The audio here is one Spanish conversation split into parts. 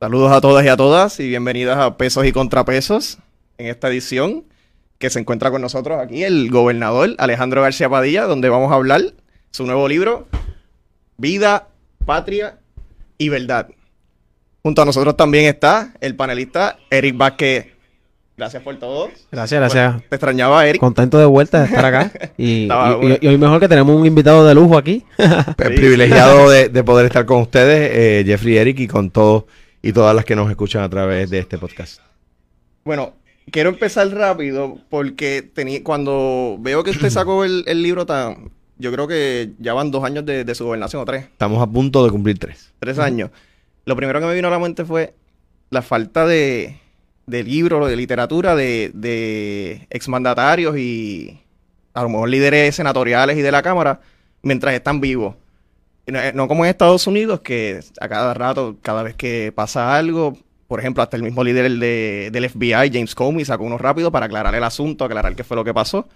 Saludos a todas y a todas y bienvenidas a Pesos y Contrapesos en esta edición que se encuentra con nosotros aquí el gobernador Alejandro García Padilla, donde vamos a hablar su nuevo libro, Vida, Patria y Verdad. Junto a nosotros también está el panelista Eric Vázquez. Gracias por todo. Gracias, gracias. Bueno, te extrañaba, Eric. Contento de vuelta de estar acá. Y, Estaba y- bueno. y hoy mejor que tenemos un invitado de lujo aquí. Sí. privilegiado de, de poder estar con ustedes, eh, Jeffrey y Eric, y con todos y todas las que nos escuchan a través de este podcast. Bueno, quiero empezar rápido porque tenía, cuando veo que usted sacó el, el libro tan... Yo creo que ya van dos años de, de su gobernación, o tres. Estamos a punto de cumplir tres. tres años. Lo primero que me vino a la mente fue la falta de, de libros, de literatura, de, de exmandatarios y a lo mejor líderes senatoriales y de la Cámara mientras están vivos. Y No, como en Estados Unidos, que a cada rato, cada vez que pasa algo, por ejemplo, hasta el mismo líder de- del FBI, James Comey, sacó uno rápido para aclarar el asunto, aclarar qué fue lo que pasó.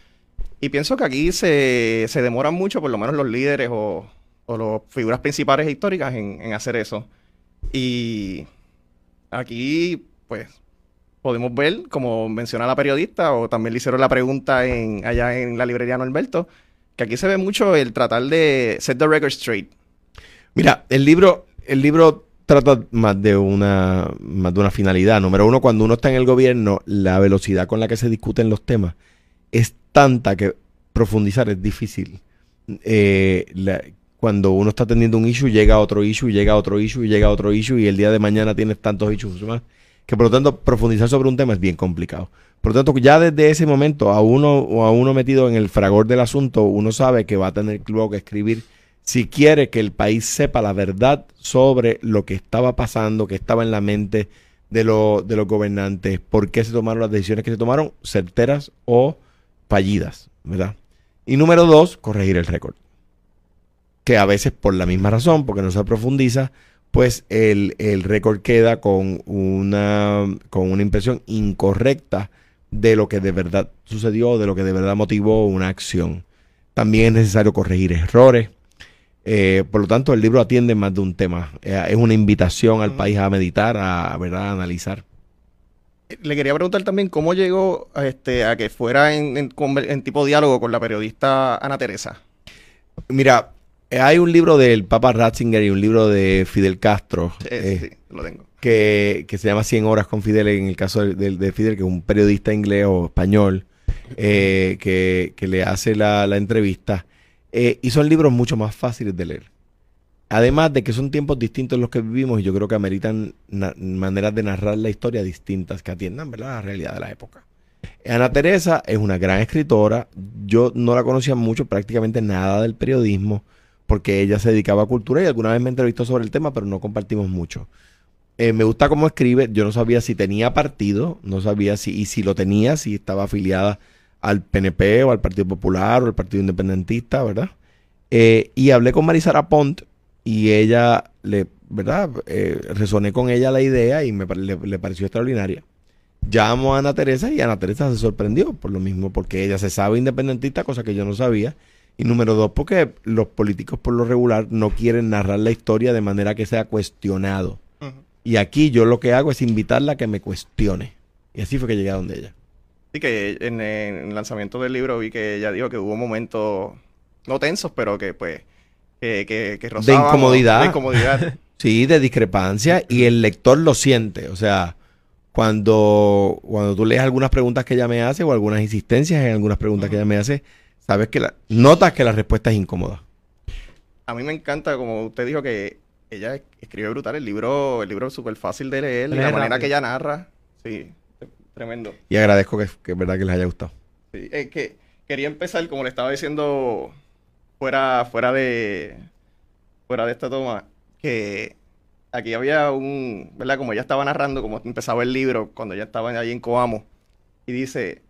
Y pienso que aquí se, se demoran mucho, por lo menos los líderes o, o las figuras principales e históricas en, en hacer eso. Y aquí, pues, podemos ver, como menciona la periodista, o también le hicieron la pregunta en, allá en la librería Norberto, que aquí se ve mucho el tratar de set the record straight. Mira, el libro, el libro trata más de una, más de una finalidad. Número uno, cuando uno está en el gobierno, la velocidad con la que se discuten los temas es tanta que profundizar es difícil. Eh, cuando uno está atendiendo un issue, llega a otro issue, llega a otro issue, llega a otro issue, y el día de mañana tienes tantos issues más, que por lo tanto profundizar sobre un tema es bien complicado. Por lo tanto, ya desde ese momento, a uno o a uno metido en el fragor del asunto, uno sabe que va a tener luego que escribir si quiere que el país sepa la verdad sobre lo que estaba pasando, que estaba en la mente de, lo- de los gobernantes, por qué se tomaron las decisiones que se tomaron, certeras o fallidas, ¿verdad? Y número dos, corregir el récord. Que a veces por la misma razón, porque no se profundiza, pues el, el récord queda con una, con una impresión incorrecta de lo que de verdad sucedió, de lo que de verdad motivó una acción. También es necesario corregir errores. Eh, por lo tanto, el libro atiende más de un tema. Eh, es una invitación al país a meditar, a, ¿verdad? a analizar. Le quería preguntar también cómo llegó a, este, a que fuera en, en en tipo diálogo con la periodista Ana Teresa. Mira, eh, hay un libro del Papa Ratzinger y un libro de Fidel Castro Eh, eh, sí, lo tengo. que, que se llama 100 horas con Fidel, en el caso de, de- de Fidel, que es un periodista inglés o español, eh, que, que le hace la, la entrevista. Eh, y son libros mucho más fáciles de leer. Además de que son tiempos distintos los que vivimos y yo creo que ameritan maneras de narrar la historia distintas que atiendan ¿verdad? la realidad de la época. Ana Teresa es una gran escritora. Yo no la conocía mucho, prácticamente nada del periodismo, porque ella se dedicaba a cultura y alguna vez me entrevistó sobre el tema, pero no compartimos mucho. Eh, me gusta cómo escribe. Yo no sabía si tenía partido, no sabía si, y si lo tenía, si estaba afiliada al PNP o al Partido Popular o al Partido Independentista, ¿verdad? Eh, y hablé con Marisara Pont y ella, le, ¿verdad? Eh, resoné con ella la idea y me, le, le pareció extraordinaria. Llamo a Ana Teresa y Ana Teresa se sorprendió por lo mismo, porque ella se sabe independentista, cosa que yo no sabía. Y número dos, porque los políticos por lo regular no quieren narrar la historia de manera que sea cuestionado. Y aquí yo lo que hago es invitarla a que me cuestione. Y así fue que llegué a donde ella. Sí, que en, en el lanzamiento del libro vi que ella dijo que hubo momentos no tensos, pero que pues que, que, que rozábamos- incomodidad. De incomodidad. Sí, de discrepancia y el lector lo siente. O sea, cuando, cuando tú lees algunas preguntas que ella me hace o algunas insistencias en algunas preguntas que ella me hace, sabes que la, notas que la respuesta es incómoda. A mí me encanta, como usted dijo, que ella escribe brutal. El libro, el libro es súper fácil de leer. y la manera rápido. que ella narra. Sí, tremendo. Y agradezco que, que es verdad que les haya gustado. Sí, es que quería empezar, como le estaba diciendo, fuera, fuera de fuera de esta toma, que aquí había un, ¿verdad? Como ella estaba narrando, como empezaba el libro, cuando ella estaba allí en Coamo, y dice,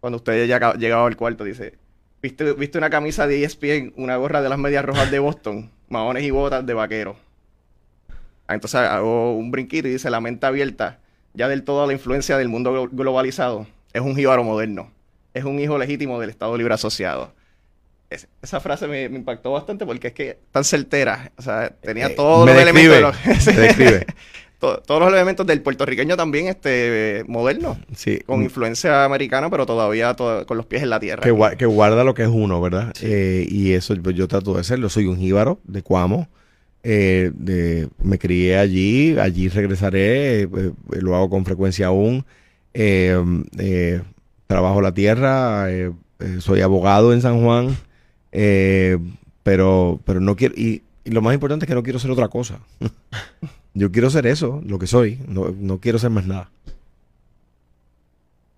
cuando usted ya llegaba al cuarto, dice, ¿viste, viste una camisa de ESPN, una gorra de las medias rojas de Boston, maones y botas de vaquero? Ah, Entonces hago un brinquito y dice, la mente abierta, ya del todo a la influencia del mundo glo- globalizado, es un jíbaro moderno es un hijo legítimo del Estado Libre Asociado. Es- esa frase me, me impactó bastante porque es que tan certera. O sea, tenía Eh, todos me los elementos. de to- todos los elementos del puertorriqueño también este moderno, Sí. con influencia americana, pero todavía to- con los pies en la tierra. que, gua- que guarda lo que es uno, ¿verdad? Eh, y eso yo trato de hacerlo. Soy un jíbaro de Cuamo. Eh, de- me crié allí, allí regresaré, eh, eh, lo hago con frecuencia aún. Eh, eh, trabajo la tierra, eh, eh, soy abogado en San Juan, eh, pero, pero no quiero, y, y lo más importante es que no quiero ser otra cosa. yo quiero ser eso, lo que soy, no, no quiero ser más nada.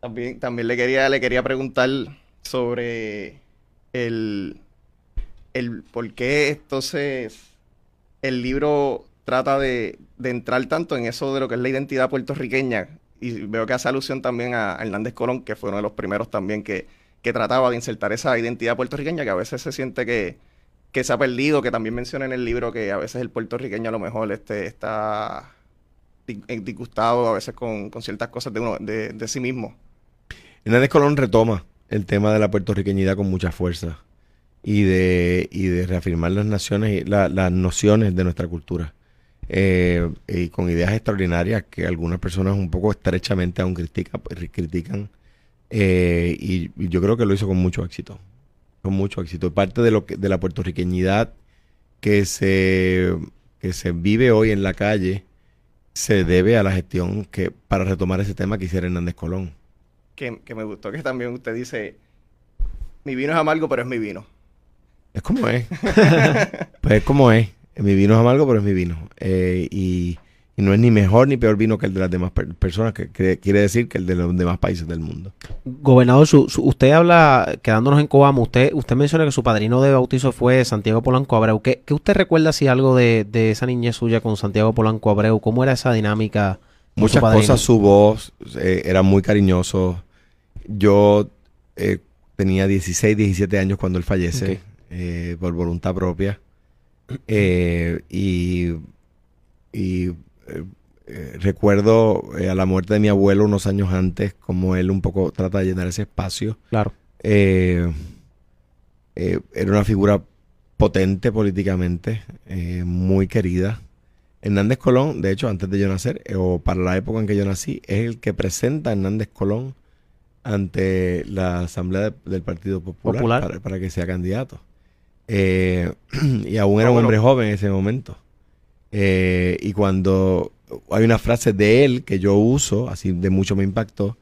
También, también le quería, le quería preguntar sobre el, el por qué entonces el libro trata de, entrar tanto en eso de lo que es la identidad puertorriqueña. Y veo que hace alusión también a Hernández Colón, que fue uno de los primeros también que, que trataba de insertar esa identidad puertorriqueña, que a veces se siente que, que se ha perdido, que también menciona en el libro que a veces el puertorriqueño a lo mejor este, está eh, disgustado a veces con, con ciertas cosas de, uno, de, de sí mismo. Hernández Colón retoma el tema de la puertorriqueñidad con mucha fuerza y de, y de reafirmar las naciones la- las nociones de nuestra cultura. Eh, y con ideas extraordinarias que algunas personas un poco estrechamente aún critica- critican. Eh, y, y yo creo que lo hizo con mucho éxito. Con mucho éxito. Parte de lo que, de la puertorriqueñidad que se, que se vive hoy en la calle se debe a la gestión que, para retomar ese tema que hiciera Hernández Colón. que, que me gustó que también usted dice, mi vino es amargo, pero es mi vino. Es como es. pues es como es. Mi vino es amargo, pero es mi vino. Eh, y, y no es ni mejor ni peor vino que el de las demás per- personas, que, que quiere decir que el de los demás países del mundo. Gobernador, su- su- usted habla, quedándonos en Coamo, usted, usted menciona que su padrino de bautizo fue Santiago Polanco Abreu. ¿Qué, qué usted recuerda si algo de, de esa niñez suya con Santiago Polanco Abreu? ¿Cómo era esa dinámica? Muchas su cosas, su voz eh, era muy cariñoso. Yo eh, tenía 16, 17 años cuando él fallece, Ok. Eh, por voluntad propia. Eh, y y eh, eh, recuerdo a la muerte de mi abuelo unos años antes, como él un poco trata de llenar ese espacio. Claro. Era una figura potente políticamente, muy querida. Hernández Colón, de hecho, antes de yo nacer, o para la época en que yo nací, es el que presenta a Hernández Colón ante la Asamblea de- del Partido Popular, Popular. Para, para que sea candidato. Eh, y aún era Ah, un bueno. hombre joven en ese momento. Eh, y cuando hay una frase de él que yo uso, así de mucho me impactó,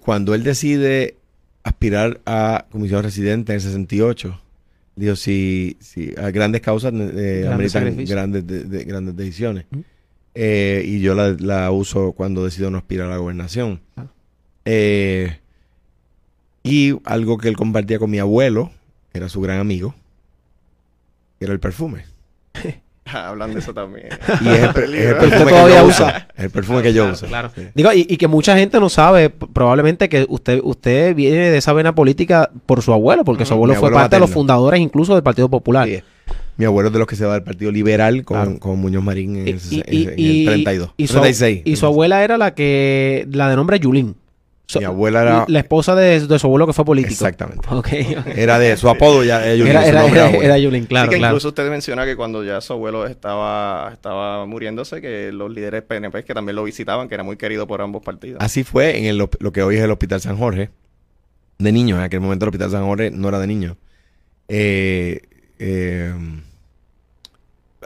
cuando él decide aspirar a comisión residente en el 68, digo, si, si a grandes causas eh, Grandes grandes, de- de- grandes decisiones. Ujú. Eh, y yo la, la uso cuando decido no aspirar a la gobernación. Ah. Y algo que él compartía con mi abuelo, era su gran amigo, era el perfume. Hablando de eso también. Y es el, es perfume que todavía yo usa. uso. El perfume que yo Claro, uso. claro. Sí. Digo, y, y que mucha gente no sabe, probablemente que usted usted viene de esa vena política por su abuelo, porque su abuelo fue parte de los fundadores incluso del Partido Popular. Sí. Mi abuelo es de los que se va del Partido Liberal con, Claro. con Muñoz Marín en, Y, el, y- en el y- 32. y su, 36. y su abuela era la que, la de nombre Yulín. So- Mi abuela era... La esposa de, de su abuelo que fue político. Exactamente. Ok. Era de su apodo ya. ellos Era, era, era, era Yulín, claro, Así que claro. incluso usted menciona que cuando ya su abuelo estaba, estaba muriéndose, que los líderes PNP que también lo visitaban, que era muy querido por ambos partidos. Así fue en el lo que hoy es el Hospital San Jorge. De niños. En aquel momento el Hospital San Jorge no era de niños. Eh, eh,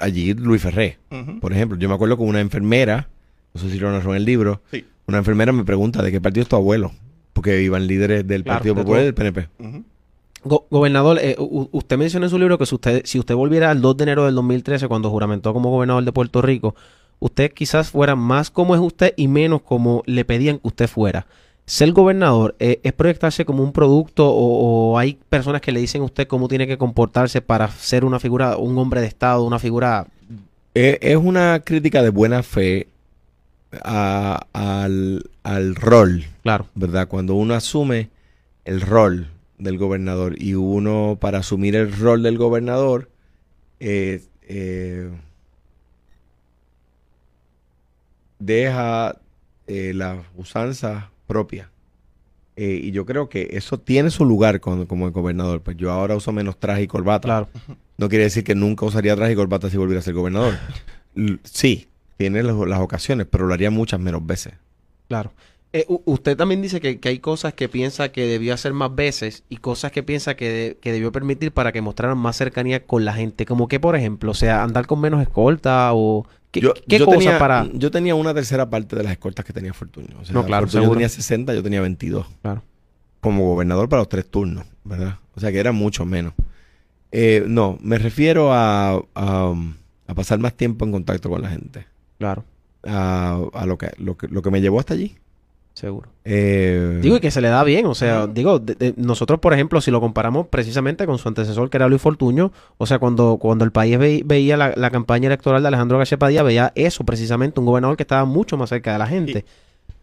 allí Luis Ferré, por ejemplo. Yo me acuerdo con una enfermera, no sé si lo narró en el libro, Sí. Una enfermera me pregunta de qué partido es tu abuelo. Porque iban líderes del Claro, Partido de Popular y del PNP. Go- gobernador, eh, usted menciona en su libro que si usted, si usted volviera al 2 de enero del 2013, cuando juramentó como gobernador de Puerto Rico, usted quizás fuera más como es usted y menos como le pedían que usted fuera. Ser gobernador eh, es proyectarse como un producto o, o hay personas que le dicen a usted cómo tiene que comportarse para ser una figura, un hombre de Estado, una figura... Eh, es una crítica de buena fe a- al, al rol, Claro, ¿verdad? Cuando uno asume el rol del gobernador y uno para asumir el rol del gobernador eh, eh, deja eh, la usanza propia. Eh, y yo creo que eso tiene su lugar con- como el gobernador. Pues yo ahora uso menos traje y corbata. claro. No quiere decir que nunca usaría traje y corbata si volviera a ser gobernador. L- sí, tiene las, las ocasiones, pero lo haría muchas menos veces. Claro. Eh, usted también dice que, que hay cosas que piensa que debió hacer más veces y cosas que piensa que, de- que debió permitir para que mostraran más cercanía con la gente. Como que, por ejemplo, o sea, andar con menos escolta o... ¿Qué, yo, qué yo cosas tenía, para...? yo tenía una tercera parte de las escoltas que tenía Fortuño. O sea, No, claro, seguro. tenía 60, yo tenía 22. Claro. Como gobernador para los tres turnos, ¿verdad? O sea que era mucho menos. Eh, no, me refiero a, a, a pasar más tiempo en contacto con la gente. Claro, A, a lo, que, lo, que, lo que me llevó hasta allí. seguro. Eh, Digo, y que se le da bien, o sea, digo, de- de- nosotros, por ejemplo, si lo comparamos precisamente con su antecesor, que era Luis Fortuño, o sea, cuando, cuando el país ve- veía la, la campaña electoral de Alejandro García Padilla, veía eso precisamente, un gobernador que estaba mucho más cerca de la gente.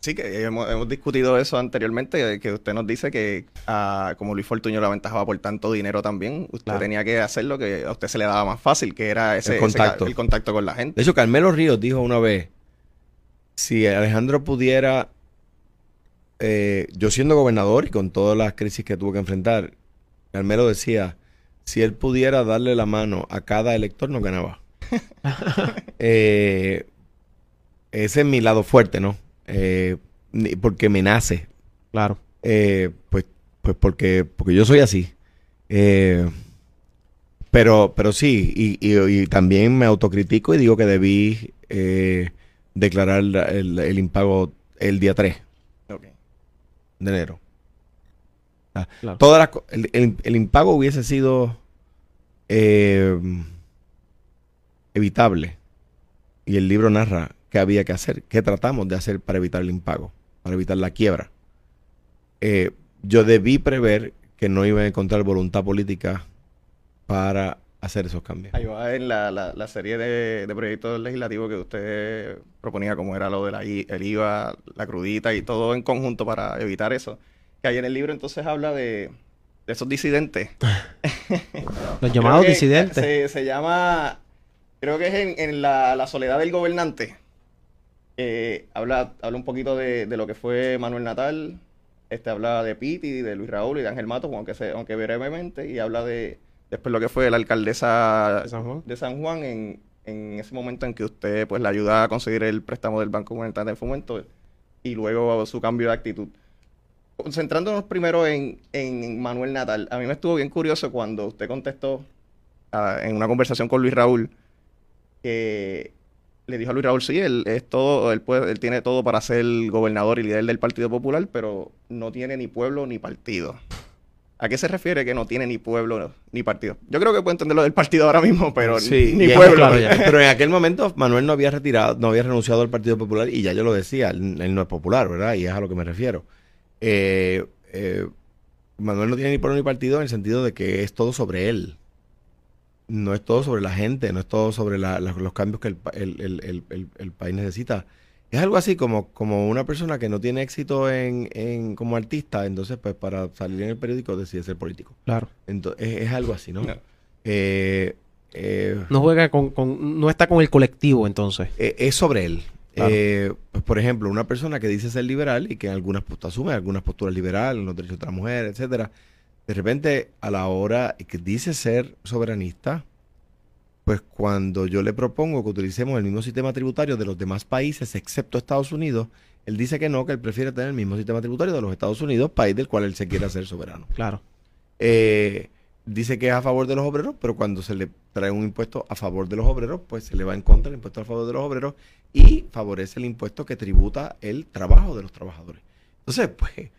Sí, que hemos, hemos discutido eso anteriormente, de que usted nos dice que ah, como Luis Fortuño lo aventajaba por tanto dinero también, usted Claro. tenía que hacer lo que a usted se le daba más fácil, que era ese, contacto. el contacto con la gente. De hecho, Carmelo Ríos dijo una vez, si Alejandro pudiera, eh, yo siendo gobernador y con todas las crisis que tuvo que enfrentar, Carmelo decía, si él pudiera darle la mano a cada elector, no ganaba. Eh, ese es mi lado fuerte, ¿no? Eh, porque me nace. Claro, Eh, pues, pues porque, porque yo soy así. Eh, pero, pero sí, y, y- y también me autocritico y digo que debí eh, declarar la- el, el impago el día 3 Ok. de enero. Ah, Claro. todas las el, el- el impago hubiese sido eh, evitable. Y el libro narra qué había que hacer, qué tratamos de hacer para evitar el impago, para evitar la quiebra. Eh, yo debí prever que no iba a encontrar voluntad política para hacer esos cambios. Ahí va en la, la, la serie de, de proyectos legislativos que usted proponía, como era lo del el IVA, la crudita y todo en conjunto para evitar eso. Que ahí en el libro entonces habla de, de esos disidentes. los llamados disidentes. Se, se llama, creo que es en, en la, la soledad del gobernante. Eh, habla, habla un poquito de, de lo que fue Manuel Natal. Este habla de Piti, de Luis Raúl y de Ángel Matos, aunque, se, aunque brevemente. Y habla de después lo que fue la alcaldesa De San Juan. de San Juan en, en ese momento en que usted pues le ayuda a conseguir el préstamo del Banco Monetario de Fomento y luego su cambio de actitud. Concentrándonos primero en, en Manuel Natal, a mí me estuvo bien curioso cuando usted contestó ah, en una conversación con Luis Raúl que le dijo a Luis Raúl, sí, él es todo, él puede, él tiene todo para ser gobernador y líder del Partido Popular, pero no tiene ni pueblo ni partido. ¿A qué se refiere que no tiene ni pueblo ni partido? Yo creo que puedo entender lo del partido ahora mismo, pero Sí, ni pueblo. claro, ya. Pero en aquel momento Manuel no había retirado, no había renunciado al Partido Popular y ya yo lo decía, él, él no es popular, ¿verdad? Y es a lo que me refiero. Eh, eh, Manuel no tiene ni pueblo ni partido en el sentido de que es todo sobre él. No es todo sobre la gente, no es todo sobre la- la- los cambios que el, pa- el- el- el- el- el país necesita. Es algo así como, como una persona que no tiene éxito en, en- como artista, entonces pues para salir en el periódico decide ser político. Claro. Entonces, es, es algo así, ¿no? No. Eh, eh, No juega con, con- no está con el colectivo entonces. eh, es sobre él. Claro. Eh, pues, por ejemplo, una persona que dice ser liberal y que en algunas posturas asume algunas posturas liberales, en los derechos de la mujer, etcétera, de repente a la hora que dice ser soberanista, pues cuando yo le propongo que utilicemos el mismo sistema tributario de los demás países, excepto Estados Unidos, él dice que no, que él prefiere tener el mismo sistema tributario de los Estados Unidos, país del cual él se quiere hacer soberano. Claro. Eh, dice que es a favor de los obreros, pero cuando se le trae un impuesto a favor de los obreros, pues se le va en contra el impuesto a favor de los obreros y favorece el impuesto que tributa el trabajo de los trabajadores. Entonces, pues,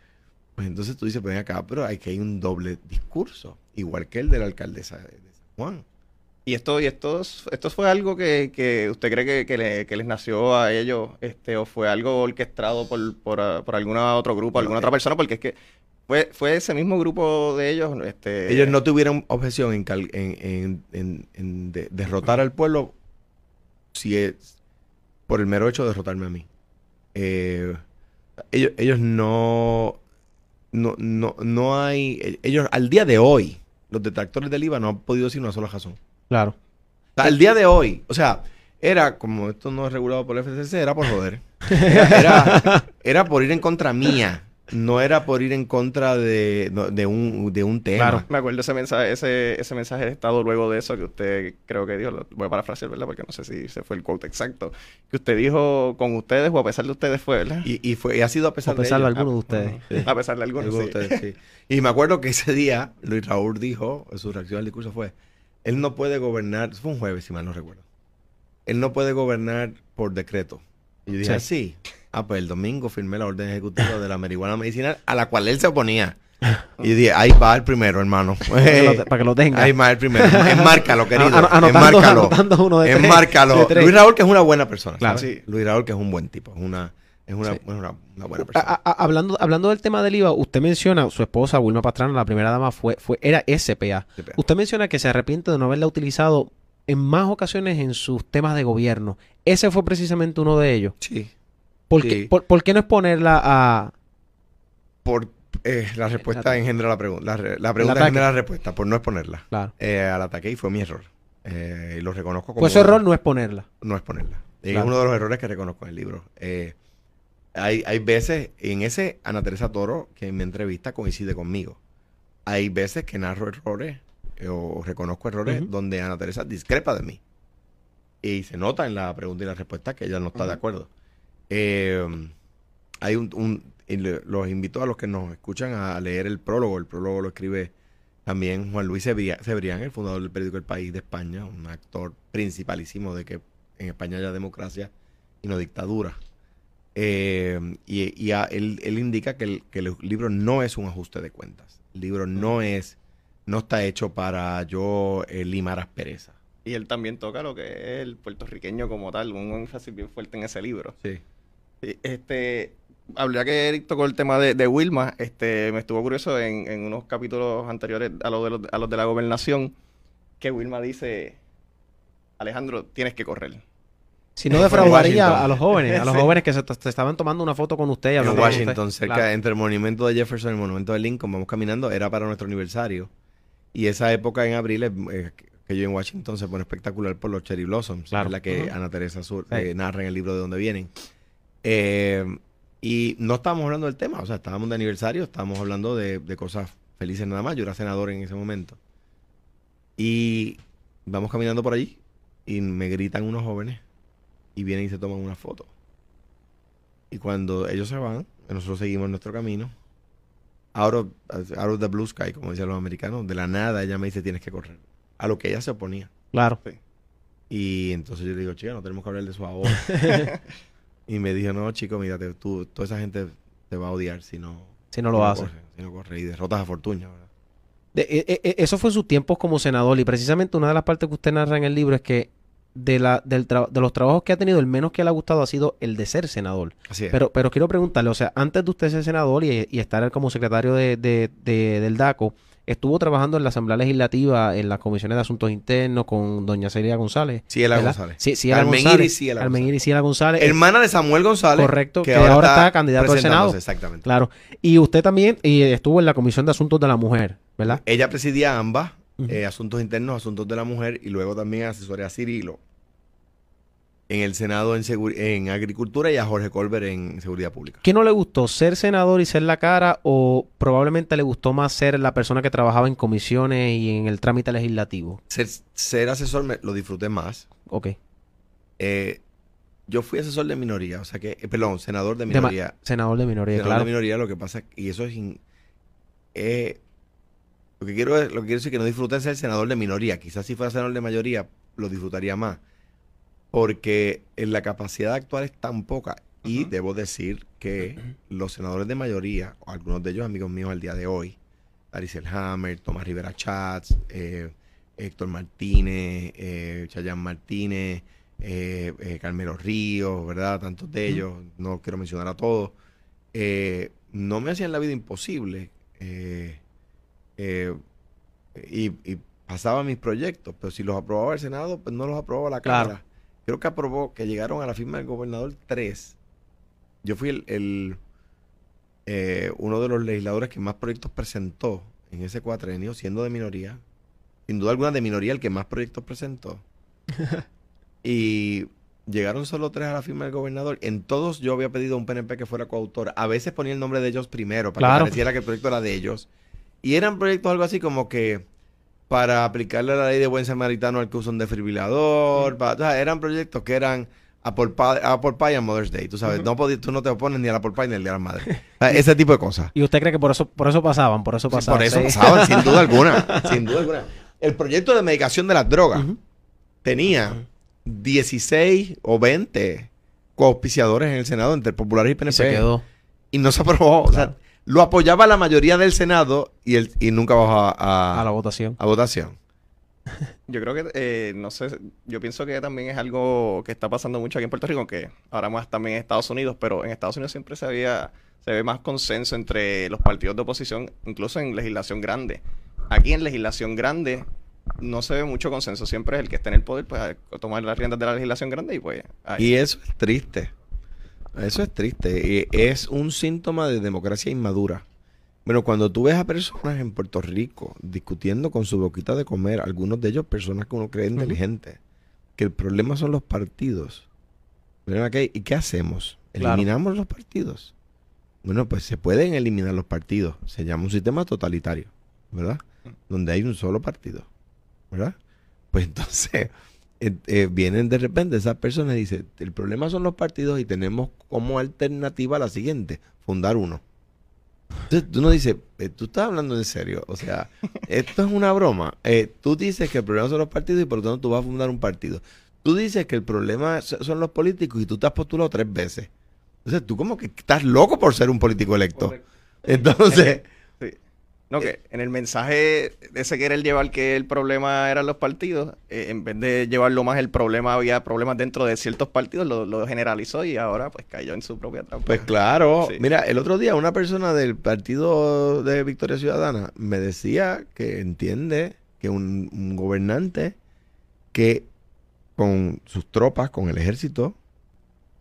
pues entonces tú dices, ven acá, pero hay que hay un doble discurso, igual que el de la alcaldesa de, de San Juan. Y esto, y esto, es- esto fue algo que, que usted cree que, que le- que les nació a ellos, este, o fue algo orquestado por, por, por algún otro grupo, alguna otra persona, porque es que fue, fue ese mismo grupo de ellos, este, Ellos no tuvieron objeción en, cal- en- en- en- en de- derrotar al pueblo si es por el mero hecho de derrotarme a mí. Eh, ellos, ellos no, no, no, no hay, ellos al día de hoy, los detractores del IVA no han podido decir una sola razón. Claro. O sea, al día de hoy, o sea, era como esto no es regulado por el FCC, era por joder. Era, era, era por ir en contra mía. No era por ir en contra de, un, de un tema. Claro. Me acuerdo ese mensaje, ese, ese mensaje de estado luego de eso que usted creo que dijo, lo voy a parafrasear, ¿verdad? Porque no sé si se fue el quote exacto. Que usted dijo con ustedes o a pesar de ustedes fue, ¿verdad? Y, y, fue, y ha sido a pesar, A pesar de algunos de ustedes. Sí. A pesar de algunos, Algunos sí. de ustedes, sí. Y me acuerdo que ese día Luis Raúl dijo, su reacción al discurso fue, él no puede gobernar, fue un jueves si mal no recuerdo, él no puede gobernar por decreto. Y yo dije, sí. Ah, pues el domingo firmé la orden ejecutiva de la marihuana medicinal a la cual él se oponía. Y dije, ahí va el primero, hermano. Para que lo, para que lo tenga. Ahí va el primero. Enmárcalo, querido. An- anotando- Enmárcalo. anotando uno de tres, Enmárcalo. de tres. Luis Raúl, que es una buena persona. Claro. ¿sabes? Luis Raúl, que es un buen tipo. Es una, es una, Sí. una, una buena persona. a- a- hablando, hablando del tema del IVA, usted menciona, su esposa Wilma Pastrana, la primera dama, fue, fue, era SPA. SPA. Usted menciona que se arrepiente de no haberla utilizado en más ocasiones en sus temas de gobierno. Ese fue precisamente uno de ellos. Sí. ¿Por, Sí. qué, por, por qué no exponerla a... Por eh, la respuesta engendra la pregunta. La, re- la pregunta engendra la respuesta, por no exponerla. Claro. Eh, al ataque y fue mi error. Eh, y lo reconozco como. Pues su error no es ponerla. no exponerla. Es Claro. uno de los errores que reconozco en el libro. Eh, hay, hay veces, en ese Ana Teresa Toro, que en mi entrevista coincide conmigo, hay veces que narro errores o reconozco errores donde Ana Teresa discrepa de mí. Y se nota en la pregunta y la respuesta que ella no está de acuerdo. Eh, hay un, un- y le- los invito a los que nos escuchan a leer el prólogo. El prólogo lo escribe también Juan Luis Cebrián, el fundador del periódico El País de España, un actor principalísimo de que en España haya democracia y no dictadura. Eh, y y a- él, él indica que el, que el libro no es un ajuste de cuentas. El libro no es, no está hecho para yo eh, limar aspereza. Y él también toca lo que es el puertorriqueño como tal, un énfasis bien fuerte en ese libro. Sí. Este, habría que Eric tocó el tema de, de Wilma, este, me estuvo curioso en, en unos capítulos anteriores a los, de los, a los de la gobernación, que Wilma dice, Alejandro, tienes que correr. Si no defraudaría Washington. a los jóvenes, a los Sí. jóvenes que se, se estaban tomando una foto con usted y En Washington, usted. cerca Claro. entre el monumento de Jefferson y el monumento de Lincoln, vamos caminando, era para nuestro aniversario. Y esa época en abril, eh, que yo en Washington se pone espectacular por los cherry blossoms, Claro. es la que. Ana Teresa Sur, Sí. eh, narra en el libro de donde vienen. Eh, y no estábamos hablando del tema, o sea, estábamos de aniversario, estábamos hablando de, de cosas felices nada más. Yo era senador en ese momento. Y vamos caminando por allí y me gritan unos jóvenes y vienen y se toman una foto. Y cuando ellos se van, nosotros seguimos nuestro camino. Out of, out of the blue sky, como dicen los americanos, de la nada ella me dice tienes que correr. A lo que ella se oponía. Claro. Y entonces yo le digo, chica, no tenemos que hablar de eso ahora. y me dijo, no, chico, mira, tú, toda esa gente te va a odiar si no, Si no lo hace. corre, si no corre. Y derrotas a Fortuño. ¿verdad? De- e- e- e- eso fue en sus tiempos como senador y precisamente una de las partes que usted narra en el libro es que de, la, del de los trabajos que ha tenido, el menos que le ha gustado ha sido el de ser senador. Así es. Pero, pero quiero preguntarle, o sea, antes de usted ser senador y, y estar como secretario de- del DACO, estuvo trabajando en la Asamblea Legislativa, en las comisiones de asuntos internos con doña Celia González. Ciela ¿verdad? González. Sí, Ciela Carmen González. Iris Ciela Carmen González. Iris Ciela González. Hermana de Samuel González. Correcto, que ahora está candidato al Senado. Exactamente. Claro. Y usted también y estuvo en la Comisión de Asuntos de la Mujer, ¿verdad? Ella presidía ambas, eh, asuntos internos, asuntos de la mujer, y luego también asesoría a Cirilo en el Senado en, en Agricultura y a Jorge Colbert en Seguridad Pública. ¿Qué no le gustó? ¿Ser senador y ser la cara? ¿O probablemente le gustó más ser la persona que trabajaba en comisiones y en el trámite legislativo? Ser, ser asesor me, lo disfruté más. Ok. Eh, yo fui asesor de minoría, o sea que, eh, perdón, senador de De minoría. senador de minoría, senador claro. de minoría, lo que pasa, y eso es... in- eh, lo que quiero lo que quiero decir es que no disfruté ser senador de minoría. Quizás si fuera senador de mayoría, lo disfrutaría más. Porque en la capacidad actual es tan poca. Y debo decir que los senadores de mayoría, o algunos de ellos amigos míos al día de hoy, Aricel Hammer, Tomás Rivera Chats, eh, Héctor Martínez, eh, Martínez, eh, eh, Carmelo Ríos, ¿verdad? Tantos de ellos, no quiero mencionar a todos, eh, no me hacían la vida imposible eh, eh, y, y pasaba mis proyectos, pero si los aprobaba el Senado, pues no los aprobaba la Claro. Creo que aprobó, que llegaron a la firma del gobernador tres. Yo fui el, el, eh, uno de los legisladores que más proyectos presentó en ese cuatrenio, siendo de minoría. Sin duda alguna de minoría el que más proyectos presentó. y llegaron solo tres a la firma del gobernador. En todos yo había pedido a un PNP que fuera coautor. A veces ponía el nombre de ellos primero para Claro. que pareciera que el proyecto era de ellos. Y eran proyectos algo así como que para aplicarle la ley de buen samaritano al que usa un desfibrilador. pa- o sea, eran proyectos que eran Apple Pie, Apple Pie and Mother's Day. Tú sabes, no tú no te opones ni al Apple Pie ni al Día de la Madre. O sea, ese tipo de cosas. ¿Y usted cree que por eso, por eso pasaban? Por eso Sí, pasaban. por eso sí. pasaban, sin duda alguna. Sin duda alguna. El proyecto de medicación de las drogas tenía 16 o 20 coauspiciadores en el Senado entre populares y Y PNP. se quedó. Y no se aprobó. O sea, lo apoyaba la mayoría del Senado y, el, y nunca bajó a, a- A la votación. a votación. Yo creo que, eh, no sé, yo pienso que también es algo que está pasando mucho aquí en Puerto Rico, que ahora más también en Estados Unidos, pero en Estados Unidos siempre se había, se ve más consenso entre los partidos de oposición, incluso en legislación grande. Aquí en legislación grande no se ve mucho consenso, siempre es el que está en el poder, pues a tomar las riendas de la legislación grande y pues ahí. Y eso es triste. Eso es triste. Y es un síntoma de democracia inmadura. Bueno, cuando tú ves a personas en Puerto Rico discutiendo con su boquita de comer, algunos de ellos personas que uno cree inteligentes, que el problema son los partidos. ¿Y qué hacemos? Claro. ¿Eliminamos los partidos? Bueno, pues se pueden eliminar los partidos. Se llama un sistema totalitario, ¿verdad? Donde hay un solo partido, ¿verdad? Pues entonces eh, eh, vienen de repente esas personas y dicen, el problema son los partidos y tenemos como alternativa la siguiente, fundar uno. Entonces tú no dices, eh, tú estás hablando en serio, o sea, esto es una broma. Eh, tú dices que el problema son los partidos y por lo tanto tú vas a fundar un partido. Tú dices que el problema so- son los políticos y tú te has postulado tres veces. Entonces tú como que estás loco por ser un político electo. Correcto. Entonces. No, que en el mensaje de ese querer llevar que el problema eran los partidos, eh, en vez de llevarlo más el problema, había problemas dentro de ciertos partidos, lo, lo generalizó y ahora pues cayó en su propia trampa. Pues claro. Sí. Mira, el otro día una persona del partido de Victoria Ciudadana me decía que entiende que un, un gobernante que con sus tropas, con el ejército,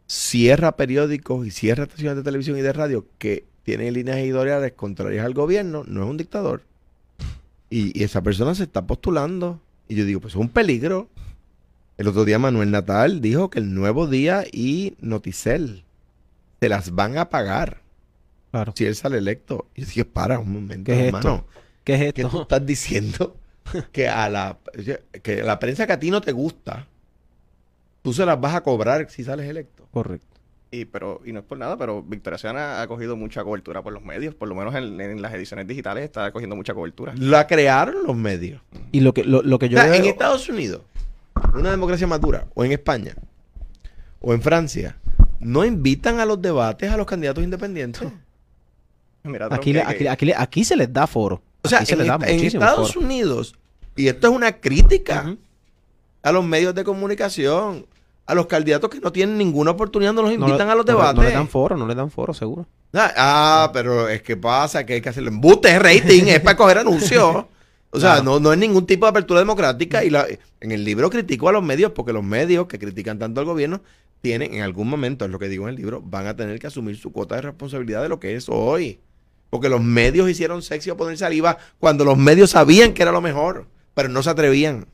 cierra periódicos y cierra estaciones de televisión y de radio que tienen líneas editoriales contrarias al gobierno, no es un dictador. Y, y esa persona se está postulando. Y yo digo, pues es un peligro. El otro día Manuel Natal dijo que el Nuevo Día y Noticel se las van a pagar Claro. si él sale electo. Y yo dije, para un momento, ¿Qué es hermano. ¿Qué es ¿Qué tú esto? estás diciendo? que a la, que la prensa que a ti no te gusta, tú se las vas a cobrar si sales electo. Correcto. Y, pero, y no es por nada, pero Victoria Ciudadana ha cogido mucha cobertura por los medios, por lo menos en, en las ediciones digitales está cogiendo mucha cobertura. La crearon los medios. Y lo que, lo, lo que O yo sea, veo- en Estados Unidos, una democracia madura, o en España, o en Francia, no invitan a los debates a los candidatos independientes. Mira, aquí, que- aquí, aquí, aquí se les da foro. O sea, Aquí se en, les da en Estados foro. Unidos, y esto es una crítica a los medios de comunicación, a los candidatos que no tienen ninguna oportunidad, no los No invitan a los debates. No le dan foro, no le dan foro, seguro. Ah, ah, pero es que pasa que hay que hacerlo embuste, es rating, es para coger anuncios. O sea, no, no es ningún tipo de apertura democrática. Y la- en el libro critico a los medios porque los medios que critican tanto al gobierno tienen, en algún momento, es lo que digo en el libro, van a tener que asumir su cuota de responsabilidad de lo que es hoy. Porque los medios hicieron sexy a poner saliva cuando los medios sabían que era lo mejor, pero no se atrevían.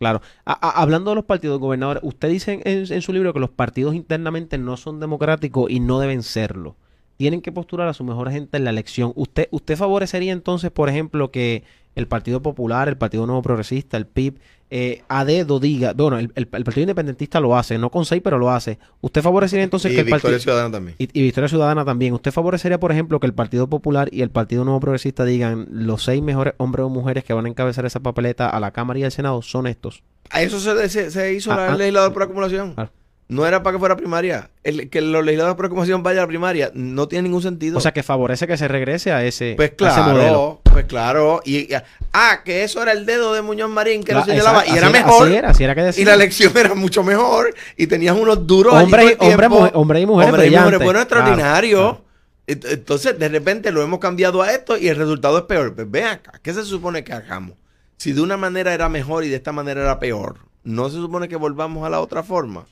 Claro. Hablando de los partidos gobernadores, usted dice en, en su libro que los partidos internamente no son democráticos y no deben serlo. Tienen que postular a su mejor gente en la elección. ¿Usted, usted favorecería entonces, por ejemplo, que el Partido Popular, el Partido Nuevo Progresista, el PIB, eh, a dedo diga, bueno, el, el- el Partido Independentista lo hace, no con seis, pero lo hace. ¿Usted favorecería entonces y que el Partido... Ciudadana también. Y, y Victoria Ciudadana también. ¿Usted favorecería, por ejemplo, que el Partido Popular y el Partido Nuevo Progresista digan los seis mejores hombres o mujeres que van a encabezar esa papeleta a la Cámara y al Senado son estos? A eso se, se- se hizo Ah, la ah. legislador por acumulación. Ah. No era para que fuera primaria. El, que los legisladores por acumulación vayan a la primaria no tiene ningún sentido. O sea, que favorece que se regrese a ese, pues a ese modelo. claro, pues claro. Y, y- ah, que eso era el dedo de Muñoz Marín que lo La- señalaba. exacto, y era mejor. Así era, así era que decía. y la elección era mucho mejor. Y tenías unos duros allí Hombres y- mujer- mujeres Hombres y mujeres. Bueno, Claro, extraordinario. claro. Ent- Entonces, de repente lo hemos cambiado a esto y el resultado es peor. Pues ven acá, ¿qué se supone que hagamos? Si de una manera era mejor y de esta manera era peor, ¿no se supone que volvamos a la otra forma?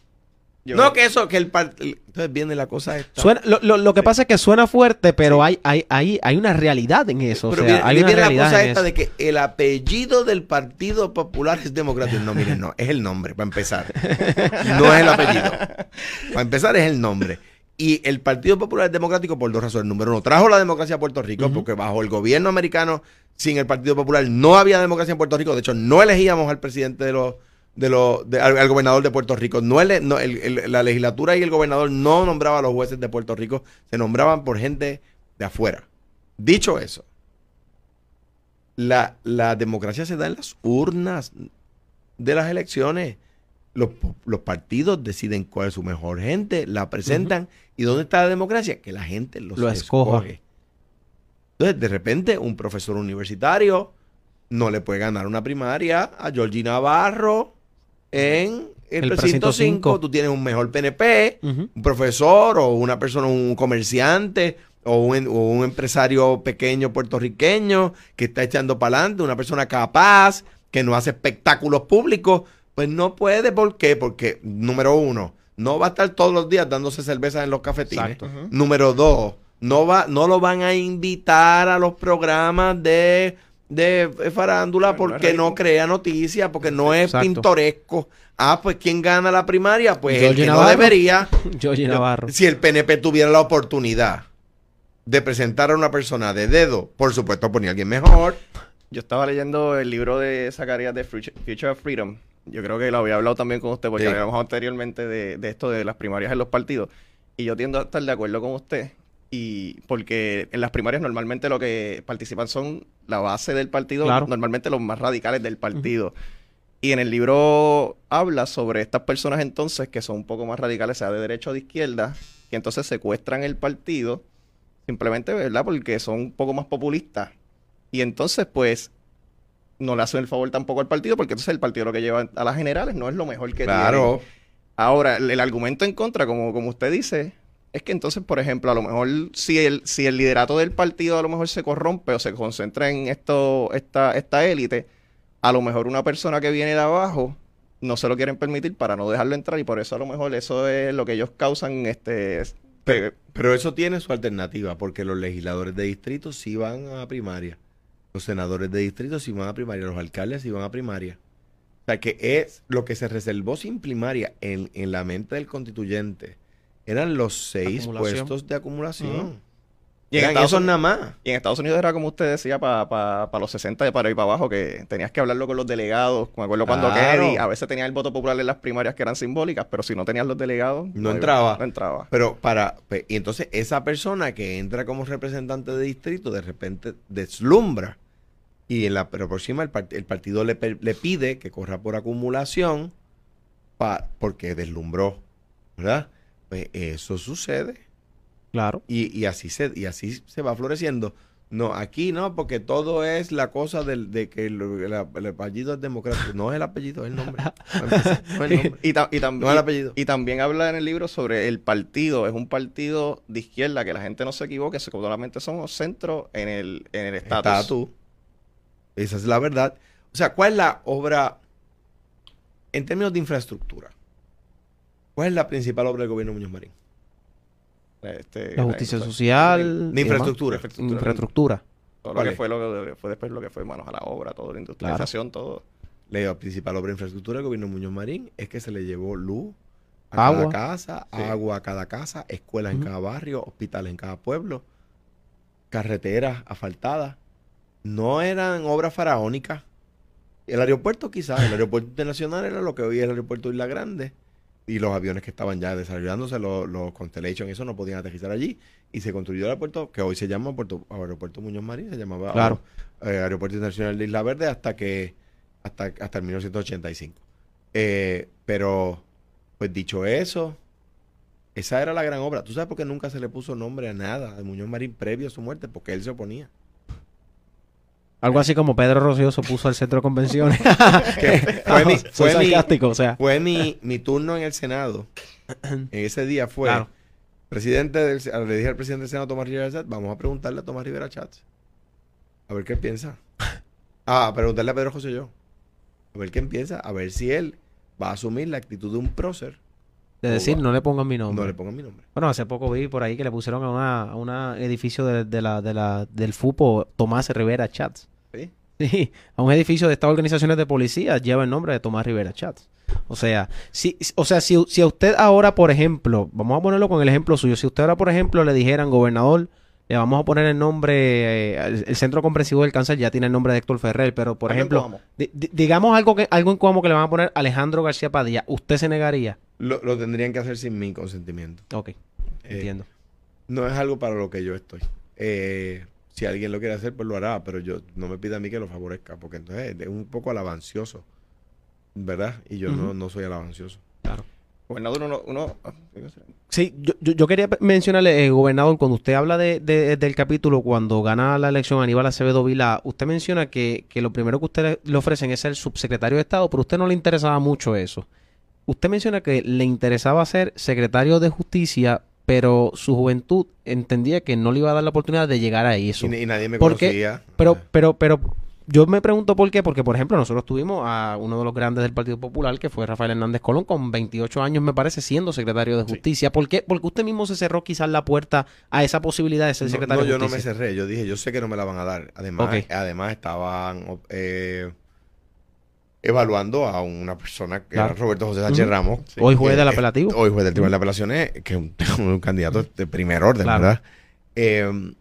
Yo- No, que eso, que el partido... Entonces viene la cosa esta. Suena- lo, lo- lo que pasa es que suena fuerte, pero hay, hay, hay, hay una realidad en eso. Pero o sea, viene, hay una viene la realidad cosa esta eso. de que el apellido del Partido Popular es democrático. No, miren, no, es el nombre, para empezar. No es el apellido. Para empezar es el nombre. Y el Partido Popular es democrático por dos razones. Número uno, trajo la democracia a Puerto Rico, porque bajo el gobierno americano, sin el Partido Popular, no había democracia en Puerto Rico. De hecho, no elegíamos al presidente de los de los de- al, al gobernador de Puerto Rico. No, el- el- la legislatura y el gobernador no nombraba a los jueces de Puerto Rico, se nombraban por gente de afuera. Dicho eso, la, la democracia se da en las urnas de las elecciones. Los, los partidos deciden cuál es su mejor gente, la presentan. ¿Y dónde está la democracia? Que la gente los Lo escoja. escoge. Entonces, de repente, un profesor universitario no le puede ganar una primaria a Georgie Navarro en el, El precinto precinto 5. cinco. Tú tienes un mejor PNP un profesor o una persona, un comerciante o un, o un empresario pequeño puertorriqueño que está echando para adelante, una persona capaz, que no hace espectáculos públicos, pues no puede. ¿Por qué? Porque, número uno, no va a estar todos los días dándose cerveza en los cafetines. Número dos, no, va, no lo van a invitar a los programas de, de farándula porque no crea noticias, porque no es Exacto. pintoresco. Ah, pues ¿quién gana la primaria? Pues el que no debería. Navarro. Si el PNP tuviera la oportunidad de presentar a una persona de dedo, por supuesto ponía a alguien mejor. Yo estaba leyendo el libro de Zacarías de Future of Freedom. Yo creo que lo había hablado también con usted porque Sí. hablábamos anteriormente de, de esto de las primarias en los partidos. Y yo tiendo a estar de acuerdo con usted. Y porque en las primarias normalmente lo que participan son la base del partido, Claro. normalmente los más radicales del partido. Y en el libro habla sobre estas personas entonces que son un poco más radicales, sea de derecha o de izquierda, que entonces secuestran el partido simplemente, ¿verdad? Porque son un poco más populistas. Y entonces, pues, no le hacen el favor tampoco al partido, porque entonces el partido lo que lleva a las generales no es lo mejor que tiene. Claro. Ahora, el, el argumento en contra, como, como usted dice, es que entonces, por ejemplo, a lo mejor si el, si el liderato del partido a lo mejor se corrompe o se concentra en esto, esta, esta élite, a lo mejor una persona que viene de abajo no se lo quieren permitir para no dejarlo entrar y por eso a lo mejor eso es lo que ellos causan este Pero, pero eso tiene su alternativa, porque los legisladores de distrito sí van a primaria. Los senadores de distrito sí van a primaria. Los alcaldes sí van a primaria. O sea, que es lo que se reservó sin primaria en, en la mente del constituyente. Eran los seis puestos de acumulación. Y en Eran Estados esos nada más. Y en Estados Unidos era como usted decía, para los 60 de para ir para abajo, que tenías que hablarlo con los delegados. Me acuerdo cuando Claro. Kennedy a veces tenía el voto popular en las primarias que eran simbólicas, pero si no tenías los delegados, No entraba. No entraba. Pero para, pe- y entonces esa persona que entra como representante de distrito de repente deslumbra. Y en la pero próxima el, part- el partido le pide que corra por acumulación pa- porque deslumbró. ¿Verdad? Pues eso sucede. Claro. Y, y así se, y así se va floreciendo. No, aquí no, porque todo es la cosa del, de que el, el- el apellido es democrático. No es el apellido, es el nombre. No es el nombre. Y, ta- y tam- No es el y- apellido. y también habla en el libro sobre el partido. Es un partido de izquierda, que la gente no se equivoque, solamente somos centro en el en el estatus. Estatus. Esa es la verdad. O sea, ¿cuál es la obra en términos de infraestructura? ¿Cuál es la principal obra del gobierno Muñoz Marín? Este, La justicia social. Demás. infraestructura. infraestructura. Infraestructura. Todo lo ¿Cuál que fue, lo que fue después lo que fue manos a la obra, toda la industrialización, todo. La principal obra de infraestructura del gobierno Muñoz Marín es que se le llevó luz a Agua. cada casa, Sí. agua a cada casa, escuelas en cada barrio, hospitales en cada pueblo, carreteras asfaltadas. No eran obras faraónicas. El aeropuerto quizás, el aeropuerto internacional era lo que hoy es el aeropuerto de Isla Grande. Y los aviones que estaban ya desarrollándose, los, los Constellation, eso no podían aterrizar allí. Y se construyó el aeropuerto, que hoy se llama Puerto, Aeropuerto Muñoz Marín, se llamaba Claro. eh, Aeropuerto Internacional de Isla Verde hasta que hasta, hasta el 1985. Eh, pero, pues dicho eso, esa era la gran obra. ¿Tú sabes por qué nunca se le puso nombre a nada de Muñoz Marín previo a su muerte? Porque él se oponía. Algo así como Pedro Rocío se puso al centro de convenciones. Que fue mi, fue mi- o sea. fue mi, mi turno en el Senado. En ese día fue Claro. presidente del, le dije al presidente del Senado, Tomás Rivera Chats, vamos a preguntarle a Tomás Rivera Chats. A ver qué piensa. Ah, a preguntarle a Pedro José yo. A ver qué piensa. A ver si él va a asumir la actitud de un prócer De decir, Oh, wow. no le pongan mi nombre. No le pongan mi nombre. Bueno, hace poco vi por ahí que le pusieron a una, a una edificio de, de la, de la, del FUPO Tomás Rivera Chats. Sí. Sí, a un edificio de estas organizaciones de policía lleva el nombre de Tomás Rivera Chats. O sea, si, o sea, si, si a usted ahora, por ejemplo, vamos a ponerlo con el ejemplo suyo, si usted ahora, por ejemplo, le dijeran, gobernador, le vamos a poner el nombre, eh, el, Centro Comprensivo del Cáncer ya tiene el nombre de Héctor Ferrer, pero por ejemplo, incómodo. di- di- digamos algo que algo incómodo que le van a poner Alejandro García Padilla, ¿usted se negaría? Lo, lo tendrían que hacer sin mi consentimiento. Ok, Eh, entiendo. No es algo para lo que yo estoy. Eh, si alguien lo quiere hacer, pues lo hará, pero yo no me pida a mí que lo favorezca, porque entonces es un poco alabancioso, ¿verdad? Y yo no, no soy alabancioso. Claro. Gobernador, uno... uno ah, Sí, yo, yo, yo quería mencionarle, eh, gobernador, cuando usted habla de, de- del capítulo, cuando gana la elección Aníbal Acevedo Vila, usted menciona que, que lo primero que usted le, ofrecen es ser subsecretario de Estado, pero a usted no le interesaba mucho eso. Usted menciona que le interesaba ser secretario de Justicia, pero su juventud entendía que no le iba a dar la oportunidad de llegar a eso. Y, y nadie me ¿Por qué? conocía. Pero, pero, pero, yo me pregunto por qué, porque por ejemplo nosotros tuvimos a uno de los grandes del Partido Popular, que fue Rafael Hernández Colón, con 28 años me parece, siendo secretario de Sí. Justicia. ¿Por qué? Porque usted mismo se cerró quizás la puerta a esa posibilidad de ser no, secretario no, de yo no me Justicia. cerré. Yo dije, yo sé que no me la van a dar. Además, además estaban eh, evaluando a una persona que Claro. era Roberto José Sánchez. Ramos. Hoy juez del apelativo. Hoy juez del Tribunal de Apelaciones, que es un, un candidato de primer orden, Claro. ¿verdad? Eh,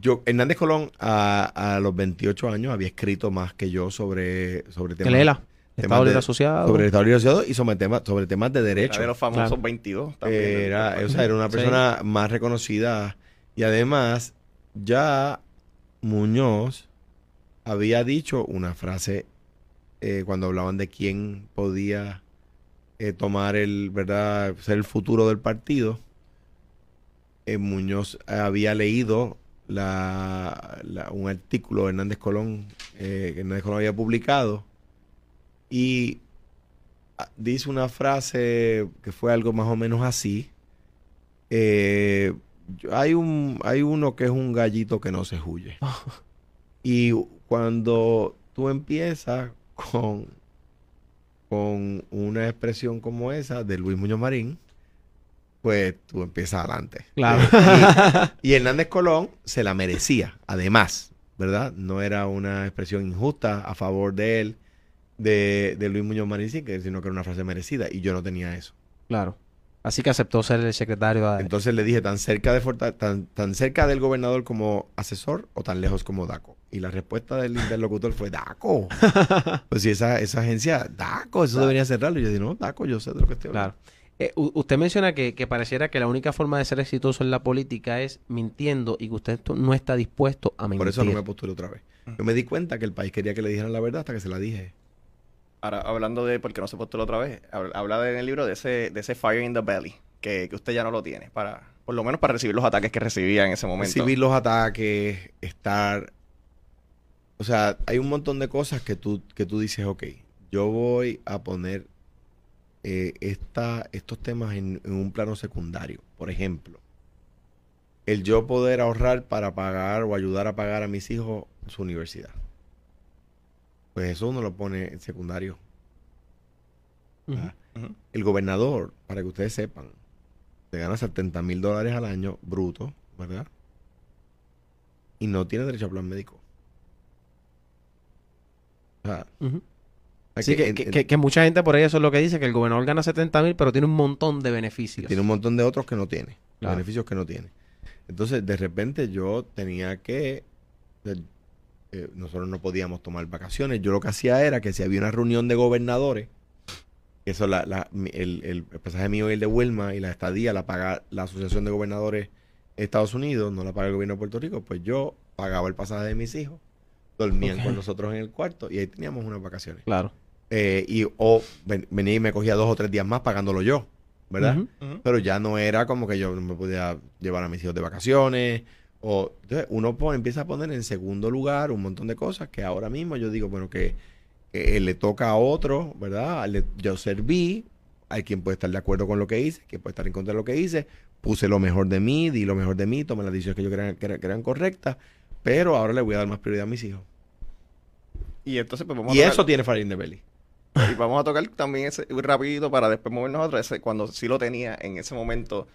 yo, Hernández Colón a, a los 28 años había escrito más que yo sobre, sobre temas, temas Estado de- Libre Asociado. sobre el Estado Libre Asociado y sobre temas, sobre temas de derecho. Era de los famosos Claro. 22 también. del- Era, del- o sea, era una Sí. persona más reconocida y además ya Muñoz había dicho una frase eh, cuando hablaban de quién podía eh, tomar el, ¿verdad?, ser el futuro del partido. Eh, Muñoz había leído la, la- un artículo de Hernández Colón eh, que Hernández Colón había publicado y ah, dice una frase que fue algo más o menos así. Eh, hay, un, hay uno que es un gallito que no se huye. y cuando tú empiezas con, con una expresión como esa de Luis Muñoz Marín, pues tú empiezas adelante. Claro. Y Hernández Colón se la merecía, además, ¿verdad? No era una expresión injusta a favor de él, de, de Luis Muñoz Marín, sino que era una frase merecida. Y yo no tenía eso. Claro. Así que aceptó ser el secretario de... Entonces le dije, tan cerca, de Forta- tan, tan cerca del gobernador como asesor o tan lejos como DACO. Y la respuesta del interlocutor fue, DACO. pues si esa, esa agencia, DACO, eso debería cerrarlo. Y yo dije, no, DACO, yo sé de lo que estoy hablando. Claro. Eh, usted menciona que, que pareciera que la única forma de ser exitoso en la política es mintiendo y que usted no está dispuesto a mentir. Por eso no me postulé otra vez. Yo me di cuenta que el país quería que le dijeran la verdad hasta que se la dije. Ahora, hablando de, porque no se postuló otra vez, hab- habla de- en el libro de ese, de ese fire in the belly, que, que usted ya no lo tiene, para, por lo menos para recibir los ataques que recibía en ese momento. recibir los ataques, estar... O sea, hay un montón de cosas que tú, que tú dices, ok, yo voy a poner eh, esta, estos temas en, en un plano secundario. Por ejemplo, el yo poder ahorrar para pagar o ayudar a pagar a mis hijos su universidad. Pues eso uno lo pone en secundario. Ah. El gobernador, para que ustedes sepan, se gana 70 mil dólares al año bruto, ¿verdad? Y no tiene derecho a plan médico. O sea, Sí, que, que- en- que- que mucha gente por ahí eso es lo que dice, que el gobernador gana 70 mil, pero tiene un montón de beneficios. tiene un montón de otros que no tiene, Claro. beneficios que no tiene. Entonces, de repente yo tenía que... eh, nosotros no podíamos tomar vacaciones. Yo lo que hacía era que si había una reunión de gobernadores, eso la, el, el pasaje mío y el de Wilma y la estadía la paga la Asociación de Gobernadores de Estados Unidos, no la paga el gobierno de Puerto Rico, pues yo pagaba el pasaje de mis hijos, dormían con nosotros en el cuarto y ahí teníamos unas vacaciones. Claro. Eh, y o ven- venía y me cogía dos o tres días más pagándolo yo, ¿verdad? Pero ya no era como que yo no me podía llevar a mis hijos de vacaciones. O, entonces uno pone- empieza a poner en segundo lugar un montón de cosas que ahora mismo yo digo, bueno, que, que le toca a otro, ¿verdad? Le- yo serví, hay quien puede estar de acuerdo con lo que hice, quien puede estar en contra de lo que hice, puse lo mejor de mí, di lo mejor de mí, tomé las decisiones que yo crean que, eran- que eran correctas, pero ahora le voy a dar más prioridad a mis hijos. Y entonces, pues vamos Y a eso tiene Fire in the Belly. Y vamos a tocar también ese rapidito para después movernos a otro. Ese, cuando sí lo tenía en ese momento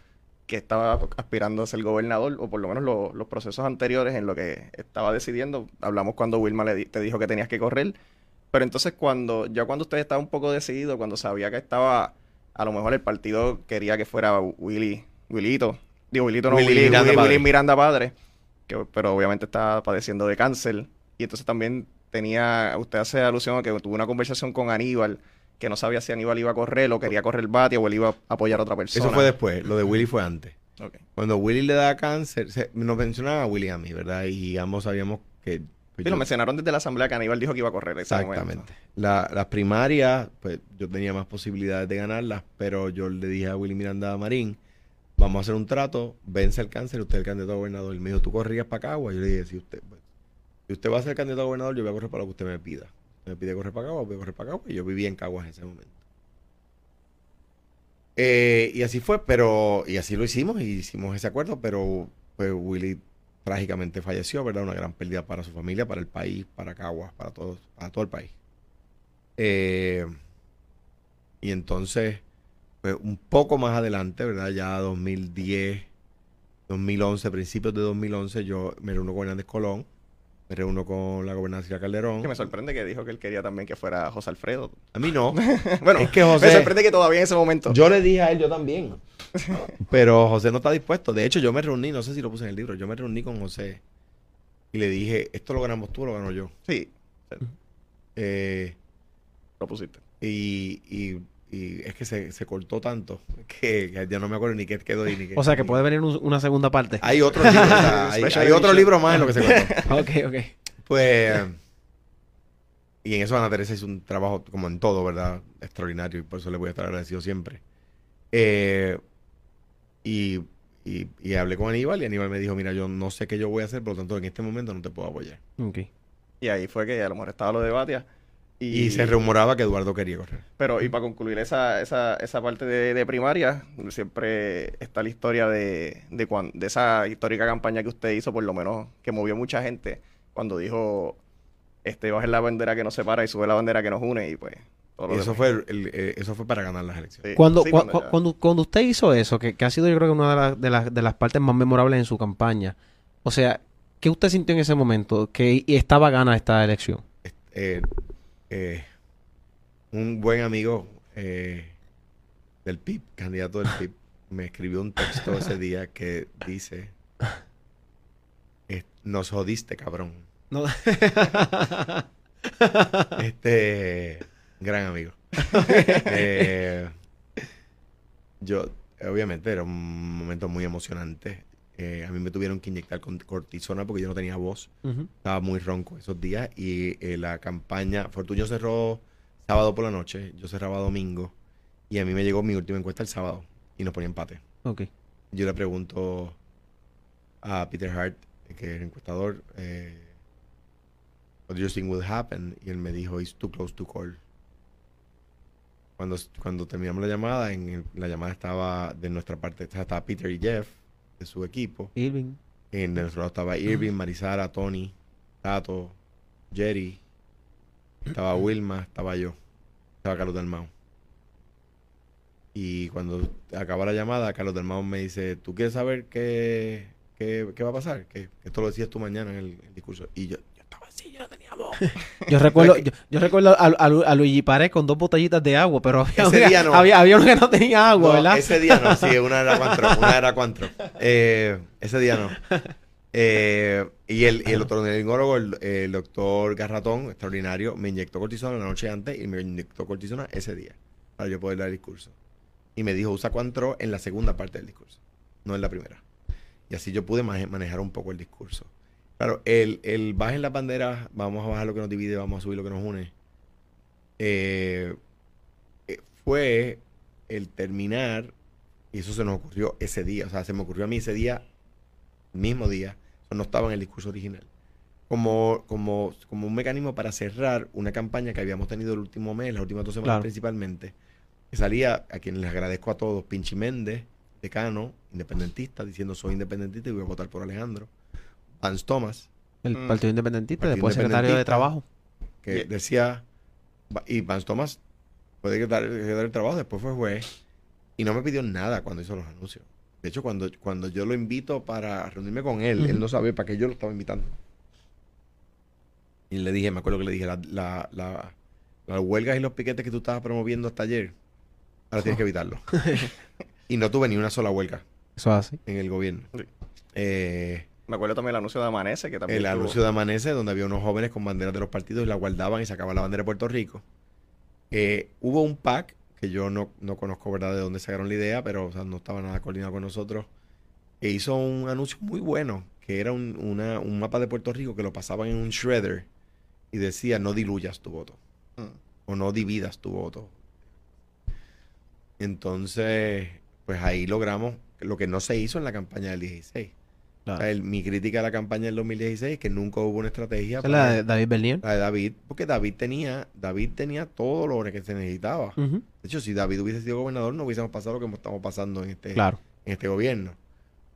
que estaba aspirando a ser gobernador, o por lo menos lo- los procesos anteriores en lo que estaba decidiendo. Hablamos cuando Wilma le di- te dijo que tenías que correr. Pero entonces cuando, ya cuando usted estaba un poco decidido, cuando sabía que estaba, a lo mejor el partido quería que fuera Willy, Willito, digo Willito no, Willy Willy, Miranda Willy- padre. Willy Miranda padre, que, pero obviamente estaba padeciendo de cáncer. Y entonces también tenía, usted hace alusión a que tuvo una conversación con Aníbal, que no sabía si Aníbal iba a correr o quería correr Batia o él iba a apoyar a otra persona. Eso fue después. Lo de Willy fue antes. Cuando Willy le da cáncer, se- nos mencionaban a Willy y a mí, ¿verdad? Y ambos sabíamos que... pues, Sí, lo mencionaron desde la asamblea que Aníbal dijo que iba a correr. Exactamente. La- las primarias, pues yo tenía más posibilidades de ganarlas, pero yo le dije a Willy Miranda Marín, vamos a hacer un trato, vence el cáncer, usted es el candidato a gobernador. Y me dijo, ¿tú corrías para Cagua? Yo le dije, si usted, pues, si usted va a ser candidato a gobernador, yo voy a correr para lo que usted me pida. Me pide correr para Cagua, voy a correr para Cagua. Y yo vivía en Caguas en ese momento. Eh, y así fue, pero, y así lo hicimos, y hicimos ese acuerdo, pero pues Willy trágicamente falleció, ¿verdad? Una gran pérdida para su familia, para el país, para Caguas, para todos, para todo el país. Eh, y entonces, pues un poco más adelante, ¿verdad? Ya 2010, 2011, principios de 2011, yo me reúno con Hernández Colón, me reúno con la gobernadora Calderón. Que me sorprende que dijo que él quería también que fuera José Alfredo. A mí no. bueno, es que José... me sorprende que todavía en ese momento. Yo le dije a él, yo también. Pero José no está dispuesto. De hecho, yo me reuní, no sé si lo puse en el libro, yo me reuní con José y le dije, esto lo ganamos tú o lo gano yo. Sí, Eh, lo pusiste. y, y- y es que se, se cortó tanto que, que ya no me acuerdo ni qué quedó y ni qué. O sea, que puede venir un- una segunda parte. Hay otro libro, o sea, hay, otro libro más en lo que se cortó. ok, ok. Pues, y en eso Ana Teresa hizo un trabajo, como en todo, ¿verdad? Extraordinario y por eso le voy a estar agradecido siempre. Eh, y, y, y hablé con Aníbal y Aníbal me dijo, mira, yo no sé qué yo voy a hacer, por lo tanto en este momento no te puedo apoyar. Ok. Y ahí fue que a lo mejor estaba lo de Batia. Y, Y, se rumoraba que Eduardo quería correr. Pero, y para concluir esa, esa, esa parte de, de primaria, siempre está la historia de, de, cuan- de esa histórica campaña que usted hizo, por lo menos, que movió mucha gente, cuando dijo, este, bajen la bandera que nos separa y sube la bandera que nos une, y pues... todo lo Y eso fue, el- el- eh, eso fue para ganar las elecciones. Sí, Cuando, sí, cuando cuando, cuando usted hizo eso, que, que ha sido yo creo que una de, las- de, las, de las partes más memorables en su campaña, o sea, ¿qué usted sintió en ese momento? Que y estaba gana esta elección. Eh, eh, un buen amigo eh, del PIB, candidato del PIB, me escribió un texto ese día que dice, nos jodiste, cabrón. No. Este, gran amigo. Eh, yo, obviamente, era un momento muy emocionante. Eh, a mí me tuvieron que inyectar con cortisona porque yo no tenía voz. Estaba muy ronco esos días y eh, la campaña, Fortunio cerró sábado por la noche, yo cerraba domingo y a mí me llegó mi última encuesta el sábado y nos ponía empate. Ok. Yo le pregunto a Peter Hart, que es el encuestador, eh, what do you think will happen? Y él me dijo, it's too close to call. Cuando, cuando terminamos la llamada, en el- la llamada estaba de nuestra parte, estaba Peter y Jeff, de su equipo. Irving. En nuestro lado estaba Irving, Marisara, Tony, Tato, Jerry, estaba Wilma, estaba yo, estaba Carlos Dalmau. Y cuando acaba la llamada, Carlos Dalmau me dice, ¿tú quieres saber qué, qué, qué va a pasar? Que que esto lo decías tú mañana en el, el discurso. Y yo, así, yo no tenía voz. Yo recuerdo, yo, yo recuerdo a, a, Lu- a Luigi Pared con dos botellitas de agua, pero había, Ese día no. había, había uno que no tenía agua, No, ¿verdad? Ese día no, sí, una era cuatro, una era cuatro. Eh, ese día no. Eh, y el, y el otorrinolaringólogo, el, el doctor Garratón, extraordinario, me inyectó cortisona la noche antes y me inyectó cortisona ese día para yo poder dar el discurso. Y me dijo, usa Cuantro en la segunda parte del discurso, no en la primera. Y así yo pude manejar un poco el discurso. Claro, el, el bajen las banderas, vamos a bajar lo que nos divide, vamos a subir lo que nos une. eh, eh, fue el terminar, y eso se nos ocurrió ese día, o sea, se me ocurrió a mí ese día, mismo día, eso no estaba en el discurso original, como, como, como un mecanismo para cerrar una campaña que habíamos tenido el último mes, las últimas dos semanas Claro. principalmente, que salía, a quienes les agradezco a todos, Pinchi Méndez, decano, independentista, diciendo soy independentista y voy a votar por Alejandro, Vance Thomas, El Mm. Partido Independiente, Partido después secretario de Independentista. Trabajo. que decía, y Vance Thomas puede que dar, que dar el trabajo, después fue juez. Y no me pidió nada cuando hizo los anuncios. De hecho, cuando, cuando yo lo invito para reunirme con él, él no sabía para qué yo lo estaba invitando. Y le dije, me acuerdo que le dije, la, la, la- las huelgas y los piquetes que tú estabas promoviendo hasta ayer, ahora tienes que evitarlo. y no tuve ni una sola huelga Eso es así. en el gobierno. Sí. Eh, Me acuerdo también el anuncio de Amanece, que también el estuvo- anuncio de Amanece, donde había unos jóvenes con banderas de los partidos y la guardaban y sacaban la bandera de Puerto Rico. Eh, hubo un PAC, que yo no, no conozco, ¿verdad?, de dónde sacaron la idea, pero o sea, no estaba nada coordinado con nosotros, que hizo un anuncio muy bueno, que era un, una- un mapa de Puerto Rico que lo pasaban en un shredder y decía, no diluyas tu voto, Mm. o no dividas tu voto. Entonces, pues ahí logramos lo que no se hizo en la campaña del 16. O sea, el- mi crítica a la campaña del 2016 es que nunca hubo una estrategia Esa es la de David Bernier. la de David, porque David tenía, David tenía todo lo que se necesitaba. De hecho, si David hubiese sido gobernador, no hubiésemos pasado lo que estamos pasando en este, Claro. en este gobierno.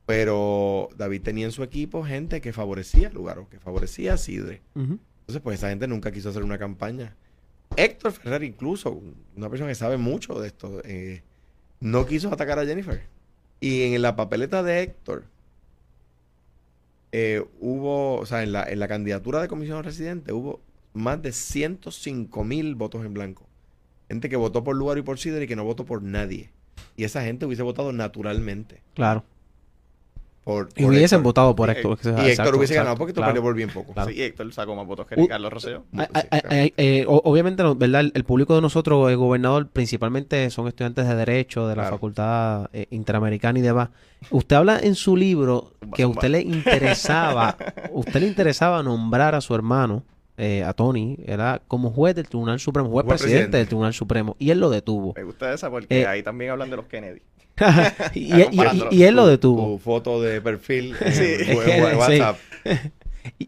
Pero David tenía en su equipo gente que favorecía a Lugaro, que favorecía a Sidre. Entonces, pues esa gente nunca quiso hacer una campaña. Héctor Ferrer, incluso, una persona que sabe mucho de esto, eh, no quiso atacar a Jennifer. Y en la papeleta de Héctor, eh, hubo, o sea, en la, en la candidatura de comisión residente, hubo más de 105 mil votos en blanco. Gente que votó por Lugaro y por Sidre y que no votó por nadie. Y esa gente hubiese votado naturalmente. Claro. Por, Y hubiesen Héctor. votado por Y- Héctor. Y Héctor hubiese ganado porque Héctor perdió por bien poco. Claro. Sí, Héctor sacó más votos que Uh, sí, claro. ay, eh, o- obviamente, no, ¿verdad? El, el público de nosotros, el gobernador, principalmente son estudiantes de Derecho de la Claro. Facultad eh, Interamericana y demás. Usted habla en su libro que a usted le interesaba, usted le interesaba nombrar a su hermano, eh, a Tony, era como juez del Tribunal Supremo, juez Juez presidente, presidente. del Tribunal Supremo, y él lo detuvo. Me gusta esa porque Eh, ahí también hablan de los Kennedy. y, y- y- él lo Tu- detuvo. Tu foto de perfil en. WhatsApp.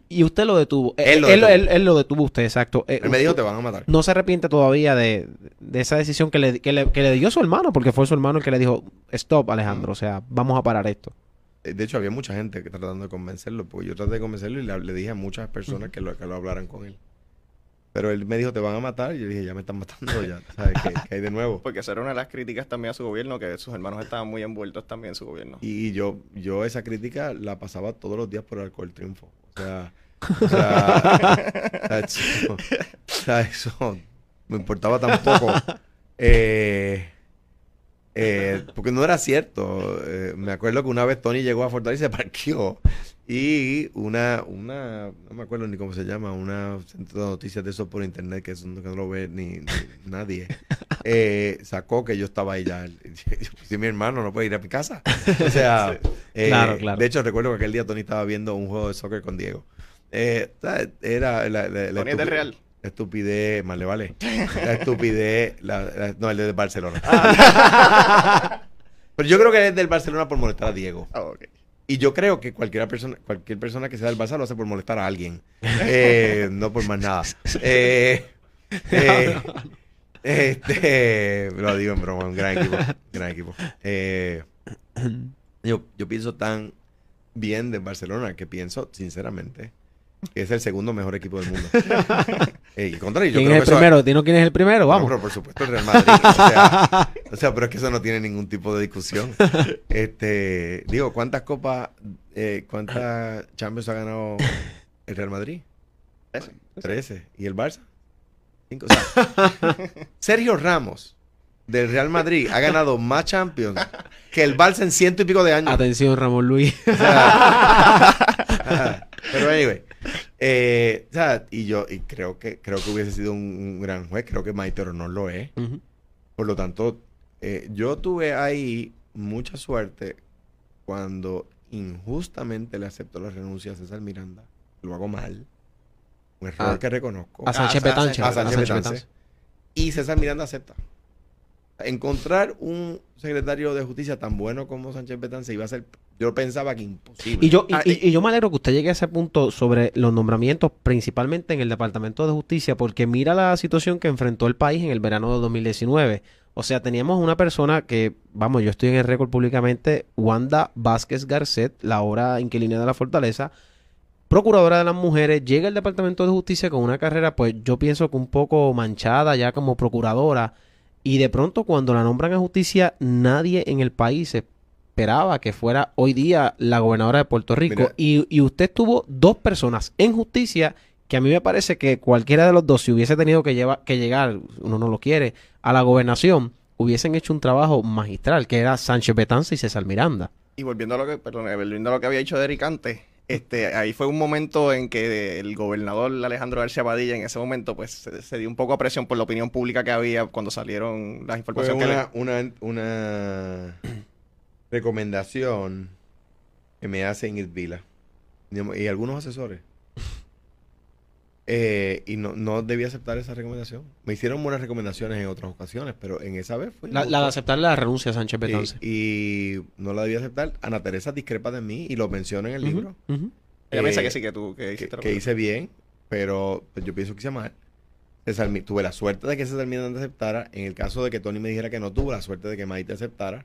Y, usted lo detuvo. Él lo él, detuvo. él- él lo detuvo usted, exacto. Eh, Él me dijo, te van a matar. no se arrepiente todavía de, de esa decisión que le, que, le, que le dio su hermano, porque fue su hermano el que le dijo, stop Alejandro, o sea, vamos a parar esto. Eh, De hecho, había mucha gente que tratando de convencerlo, porque yo traté de convencerlo y le, le dije a muchas personas que, lo, que lo hablaran con él. Pero él me dijo, te van a matar. Y yo dije, ya me están matando, ya. ¿Sabes qué, qué hay de nuevo? Porque esa era una de las críticas también a su gobierno, que sus hermanos estaban muy envueltos también en su gobierno. Y yo, yo esa crítica la pasaba todos los días por alcohol triunfo. O sea, o sea, o sea, eso, o sea, eso me importaba tampoco. Eh, eh, porque no era cierto. Eh, me acuerdo que una vez Tony llegó a Fortaleza y se parqueó. Y una, una, no me acuerdo ni cómo se llama, una centro de noticias de eso por internet, que eso no, que no lo ve ni, ni nadie, eh, sacó que yo estaba ahí ya. Si mi hermano no puede ir a mi casa. O sea, eh, Claro, claro. de hecho recuerdo que aquel día Tony estaba viendo un juego de soccer con Diego. Eh, era la, la- la Tony es del Real. la estupidez, más le vale. La estupidez, la- la- no, el de Barcelona. Pero yo creo que es del Barcelona por molestar a Diego. Ah, ok. Y yo creo que cualquier persona, cualquier persona que sea del Barça lo hace por molestar a alguien. Eh, no por más nada. Eh, eh, este, lo digo en broma, un gran equipo. gran equipo. Yo, yo pienso tan bien de Barcelona que pienso, sinceramente, que es el segundo mejor equipo del mundo. Y contrario, yo ¿Quién creo es que el eso- primero? ¿Dinos quién es el primero? no, Vamos. pero por supuesto el Real Madrid. O sea, o sea, pero es que eso no tiene ningún tipo de discusión. Este, digo, ¿cuántas copas, eh, cuántas Champions ha ganado el Real Madrid? Ese. 13. ¿Y el Barça? Cinco. O sea, Sergio Ramos del Real Madrid ha ganado más Champions que el Barça en ciento y pico de años. Atención, Ramón Luis. O sea, ajá. pero anyway, eh, o sea, y yo y creo que creo que hubiese sido un, un gran juez, creo que Maite no lo es. Por lo tanto, eh, yo tuve ahí mucha suerte cuando injustamente le aceptó la renuncia a César Miranda. Lo hago mal. Un error Ah, que reconozco. A Sánchez Betanche. a Sánchez Betance. Betance. Y César Miranda acepta. Encontrar un secretario de justicia tan bueno como Sánchez Betance iba a ser, yo pensaba que imposible. Y yo, y, Ah, y- y yo me alegro que usted llegue a ese punto sobre los nombramientos, principalmente en el Departamento de Justicia, porque mira la situación que enfrentó el país en el verano de 2019. O sea, teníamos una persona que, vamos, yo estoy en el récord públicamente, Wanda Vázquez Garcet, la ahora inquilina de la Fortaleza, procuradora de las mujeres, llega al Departamento de Justicia con una carrera, pues yo pienso que un poco manchada ya como procuradora. Y de pronto cuando la nombran a justicia, nadie en el país esperaba que fuera hoy día la gobernadora de Puerto Rico. Mira. Y, y usted tuvo dos personas en justicia que a mí me parece que cualquiera de los dos, si hubiese tenido que, llevar, que llegar, uno no lo quiere, a la gobernación, hubiesen hecho un trabajo magistral, que era Sánchez Betanza y César Miranda. Y volviendo a lo que, perdón, volviendo a lo que había dicho Derek antes, este, ahí fue un momento en que el gobernador Alejandro García Padilla en ese momento pues se, se dio un poco a presión por la opinión pública que había cuando salieron las Fue informaciones que le- una, una, una recomendación que me hace Ingrid Vila y algunos asesores. Eh, y no, no debí aceptar esa recomendación. Me hicieron buenas recomendaciones en otras ocasiones, pero en esa vez fue. La, la de aceptarle la renuncia a Sánchez Betanza. y, y no la debí aceptar. Ana Teresa discrepa de mí y lo menciona en el libro. ujú. Ella Eh, piensa que sí, que tú que que, hiciste lo que hice bien, pero pues, yo pienso que hice mal. César tuve la suerte de que César Miranda aceptara. En el caso de que Tony me dijera que no, tuve la suerte de que Maite aceptara.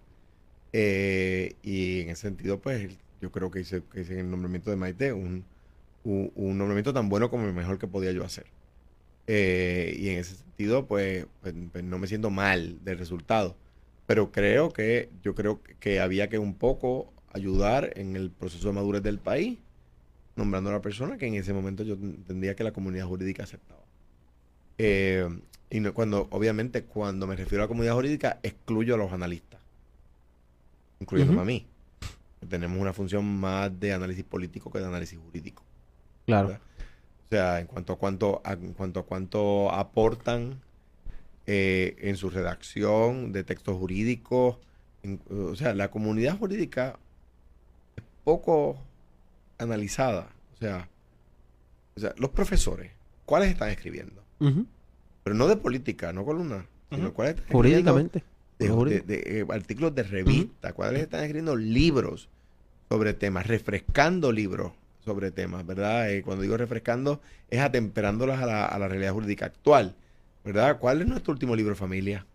Eh, y en ese sentido, pues yo creo que hice, el nombramiento de Maite un, un, un nombramiento tan bueno como el mejor que podía yo hacer. Eh, y en ese sentido, pues, pues, pues, no me siento mal del resultado. Pero creo que, yo creo que había que un poco ayudar en el proceso de madurez del país nombrando a la persona que en ese momento yo entendía que la comunidad jurídica aceptaba. Eh, y no- cuando, obviamente, cuando me refiero a la comunidad jurídica, excluyo a los analistas, incluyéndome Ujú. a mí. Tenemos una función más de análisis político que de análisis jurídico. Claro. ¿verdad? O sea, en cuanto a cuánto, a- en cuanto a cuánto aportan eh, en su redacción de textos jurídicos. en- o sea, la comunidad jurídica es poco analizada. O sea, o sea, los profesores, ¿cuáles están escribiendo? Pero no de política, no columna, sino Ujú. cuáles están escribiendo Jurídicamente. De, Jurídico. de- de, eh, artículos de revista, cuáles están escribiendo libros sobre temas, refrescando libros sobre temas, ¿verdad? Eh, cuando digo refrescando, es atemperándolas a la, a la realidad jurídica actual, ¿verdad? ¿Cuál es nuestro último libro, familia?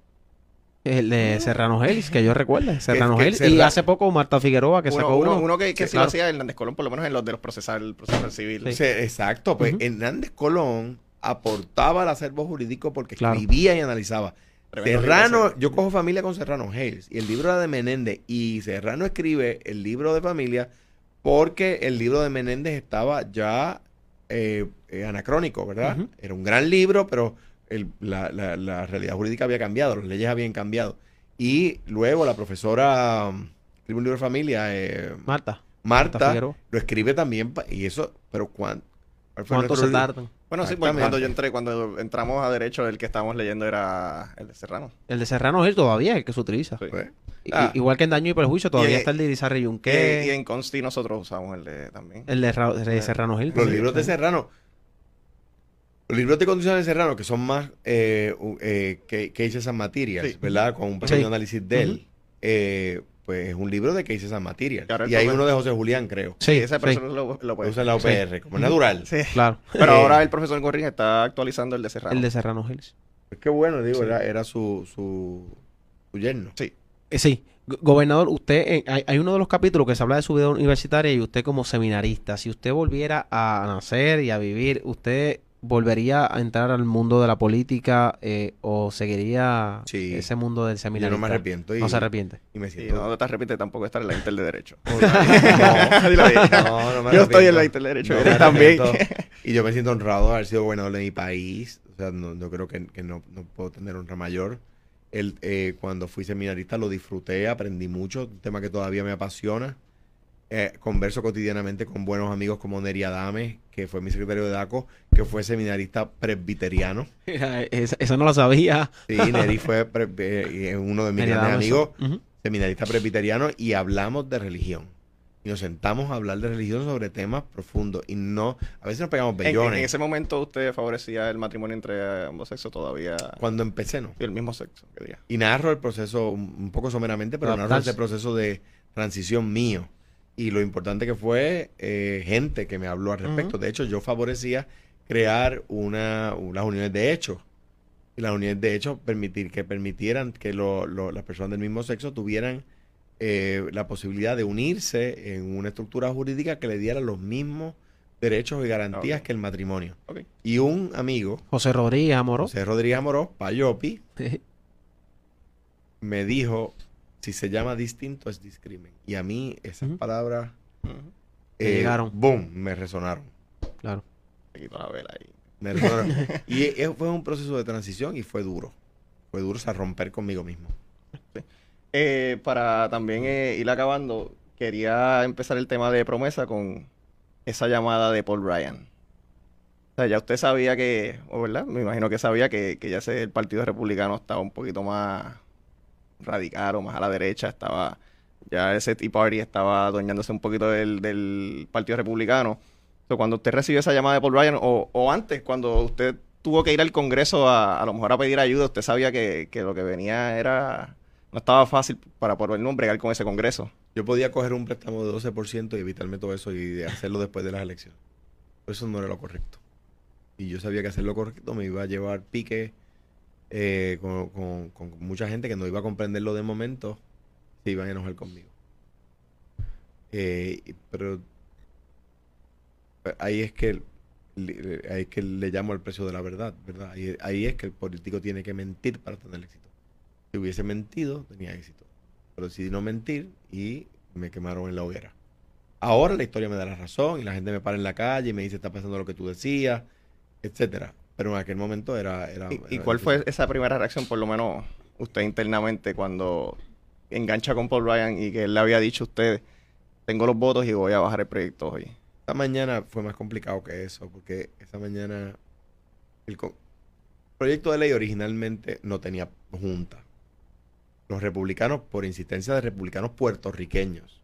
El de Serrano Gelis, que yo recuerdo. Serrano que. Y Serra- hace poco Marta Figueroa, que uno, sacó uno, uno. uno que, que Sí, sí lo claro. hacía Hernández Colón, por lo menos en los de los procesal, el procesal civil. Sí. Exacto, pues. Hernández Colón aportaba al acervo jurídico porque Claro. escribía y analizaba. Tremendo Serrano, yo cojo familia con Serrano Hayes y el libro era de Menéndez y Serrano escribe el libro de familia porque el libro de Menéndez estaba ya eh, eh, anacrónico, ¿verdad? Era un gran libro, pero el- la, la- la realidad jurídica había cambiado, las leyes habían cambiado. Y luego la profesora um, escribe un libro de familia, eh, Marta. Marta lo escribe también, y eso, pero ¿cuán- ¿cuál fue ¿Cuánto se tardan? Bueno, sí, porque cuando yo entré, cuando entramos a derecho, el que estábamos leyendo era el de Serrano. El de Serrano Gelis todavía es el que se utiliza. Sí. Pues, Ah. Igual que en Daño y Perjuicio, todavía Y- está el de Irizarry Y, Yunque. y en Consti nosotros usamos el de también. El de, Ra- de Serrano Gelis. Los Sí. libros de Serrano. Los libros de condiciones de Serrano, que son más eh, eh, que Cases and Materials, Sí. ¿verdad? Con un pequeño Sí. análisis de él. eh, pues es un libro de Cases and Materials. Y Y hay uno de José Julián, creo. Sí, sí, profesor lo, lo puede usa en la Sí. UPR, como es natural. Sí. claro. Pero Eh, ahora el profesor Gorrín está actualizando el de Serrano. El de Serrano Gelis. Es que bueno, digo, Sí. era, era su, su, su yerno. Sí. Eh, sí. Go- Gobernador, usted, eh, hay, hay uno de los capítulos que se habla de su vida universitaria y usted como seminarista, si usted volviera a nacer y a vivir, ¿usted volvería a entrar al mundo de la política eh, o seguiría Sí. ese mundo del Yo seminarista? no me arrepiento. Y, No se arrepiente. Y me Y siento... no te arrepientes tampoco de estar en la Inter de Derecho. no, no, no me Yo estoy en la. Inter de Derecho. No también. Y yo me siento honrado de haber sido gobernador de mi país. O sea, no, no creo que, que no, no puedo tener honra mayor. El, eh, cuando fui seminarista lo disfruté, aprendí mucho, un tema que todavía me apasiona. Eh, converso cotidianamente con buenos amigos como Neri Adame, que fue mi secretario de DACO, que fue seminarista presbiteriano. Esa, esa no la sabía. Sí, Neri fue eh, uno de mis grandes amigos, seminarista presbiteriano, y hablamos de religión. Y nos sentamos a hablar de religión sobre temas profundos. Y no, a veces nos pegamos En, bellones. en ese momento usted favorecía el matrimonio entre ambos sexos todavía. Cuando empecé, ¿no? Sí, el mismo sexo. Y narro el proceso un, un poco someramente, pero narro ese proceso de transición mío. Y lo importante que fue eh, gente que me habló al respecto. De hecho, yo favorecía crear una, unas uniones de hechos. Y las uniones de hechos permitir que permitieran que lo- lo- las personas del mismo sexo tuvieran eh, la posibilidad de unirse en una estructura jurídica que le diera los mismos derechos y garantías que el matrimonio. Y un amigo, José Rodríguez Amoró. José Rodríguez Amorós, Payopi, me dijo, si se llama distinto es discrimen. Y a mí esas palabras. Te llegaron. boom, me resonaron. Claro. Te quito la vela ahí. Me resonaron. y eh, fue un proceso de transición y fue duro. Fue duro, o sea, romper conmigo mismo. Eh, para también eh, ir acabando, quería empezar el tema de promesa con esa llamada de Paul Ryan. O sea, ya usted sabía que, o verdad, me imagino que sabía que, que ya ese, el Partido Republicano estaba un poquito más radical o más a la derecha, estaba, ya ese Tea Party estaba adueñándose un poquito del, del Partido Republicano. Cuando usted recibió esa llamada de Paul Ryan, o, o antes, cuando usted tuvo que ir al Congreso a, a lo mejor a pedir ayuda, usted sabía que, que lo que venía era no estaba fácil para poder bregar con ese congreso. Yo podía coger un préstamo de 12% y evitarme todo eso y hacerlo después de las elecciones. Eso no era lo correcto. Y yo sabía que hacer lo correcto me iba a llevar pique eh, con, mucha gente que no iba a comprenderlo de momento, se iban a enojar conmigo. Eh, pero ahí es que ahí es que le llamo el precio de la verdad, ¿verdad? Ahí, ahí es que el político tiene que mentir para tener éxito. Si hubiese mentido, tenía éxito. Pero decidí no mentir y me quemaron en la hoguera. Ahora la historia me da la razón y la gente me para en la calle y me dice está pasando lo que tú decías, etcétera. Pero en aquel momento era... era ¿Y, cuál fue esa primera reacción, por lo menos usted internamente, cuando engancha con Paul Ryan y que él le había dicho a usted, tengo los votos y voy a bajar el proyecto hoy? Esta mañana fue más complicado que eso, porque esta mañana el proyecto de ley originalmente no tenía junta. Los republicanos, por insistencia de republicanos puertorriqueños,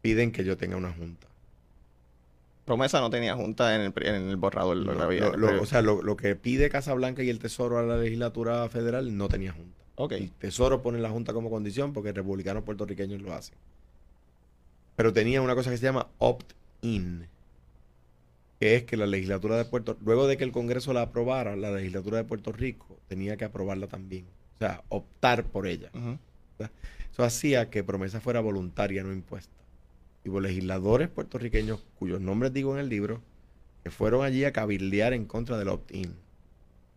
piden que yo tenga una junta. Promesa no tenía junta en el, en el borrador. lo No, había- lo- o sea, lo, lo que pide Casablanca y el Tesoro a la legislatura federal no tenía junta. ok. El Tesoro pone la junta como condición porque republicanos puertorriqueños lo hacen. Pero tenía una cosa que se llama opt-in, que es que la legislatura de Puerto luego de que el Congreso la aprobara, la legislatura de Puerto Rico tenía que aprobarla también. O sea, optar por ella. Ujú. Eso hacía que promesa fuera voluntaria, no impuesta. Y hubo legisladores puertorriqueños, cuyos nombres digo en el libro, que fueron allí a cabildear en contra del opt-in.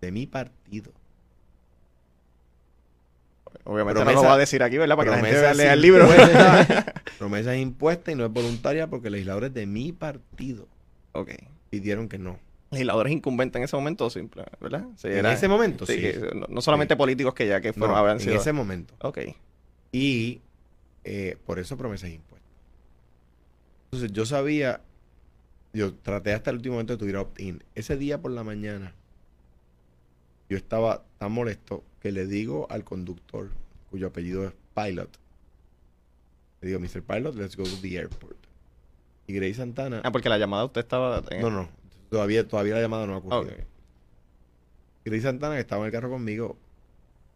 De mi partido. Obviamente no lo va a decir aquí, ¿verdad? Para que la gente promesa lea el libro. promesa es impuesta y no es voluntaria porque legisladores de mi partido ok. pidieron que no. Legisladores incumbentes en ese momento, simple, ¿verdad? Sí, En era- ese momento, sí. no, no solamente políticos que ya que fueron, No, habían en sido. ese momento. Ok. Y eh, por eso promesa es impuesta. Entonces yo sabía, yo traté hasta el último momento de tuviera opt-in. Ese día por la mañana, yo estaba tan molesto que le digo al conductor, cuyo apellido es Pilot, le digo, Mr. Pilot, let's go to the airport. Y Grace Santana, Ah, porque la llamada usted estaba. en- no, no, todavía, todavía la llamada no ha ocurrido. Ok. Grace Santana, que estaba en el carro conmigo,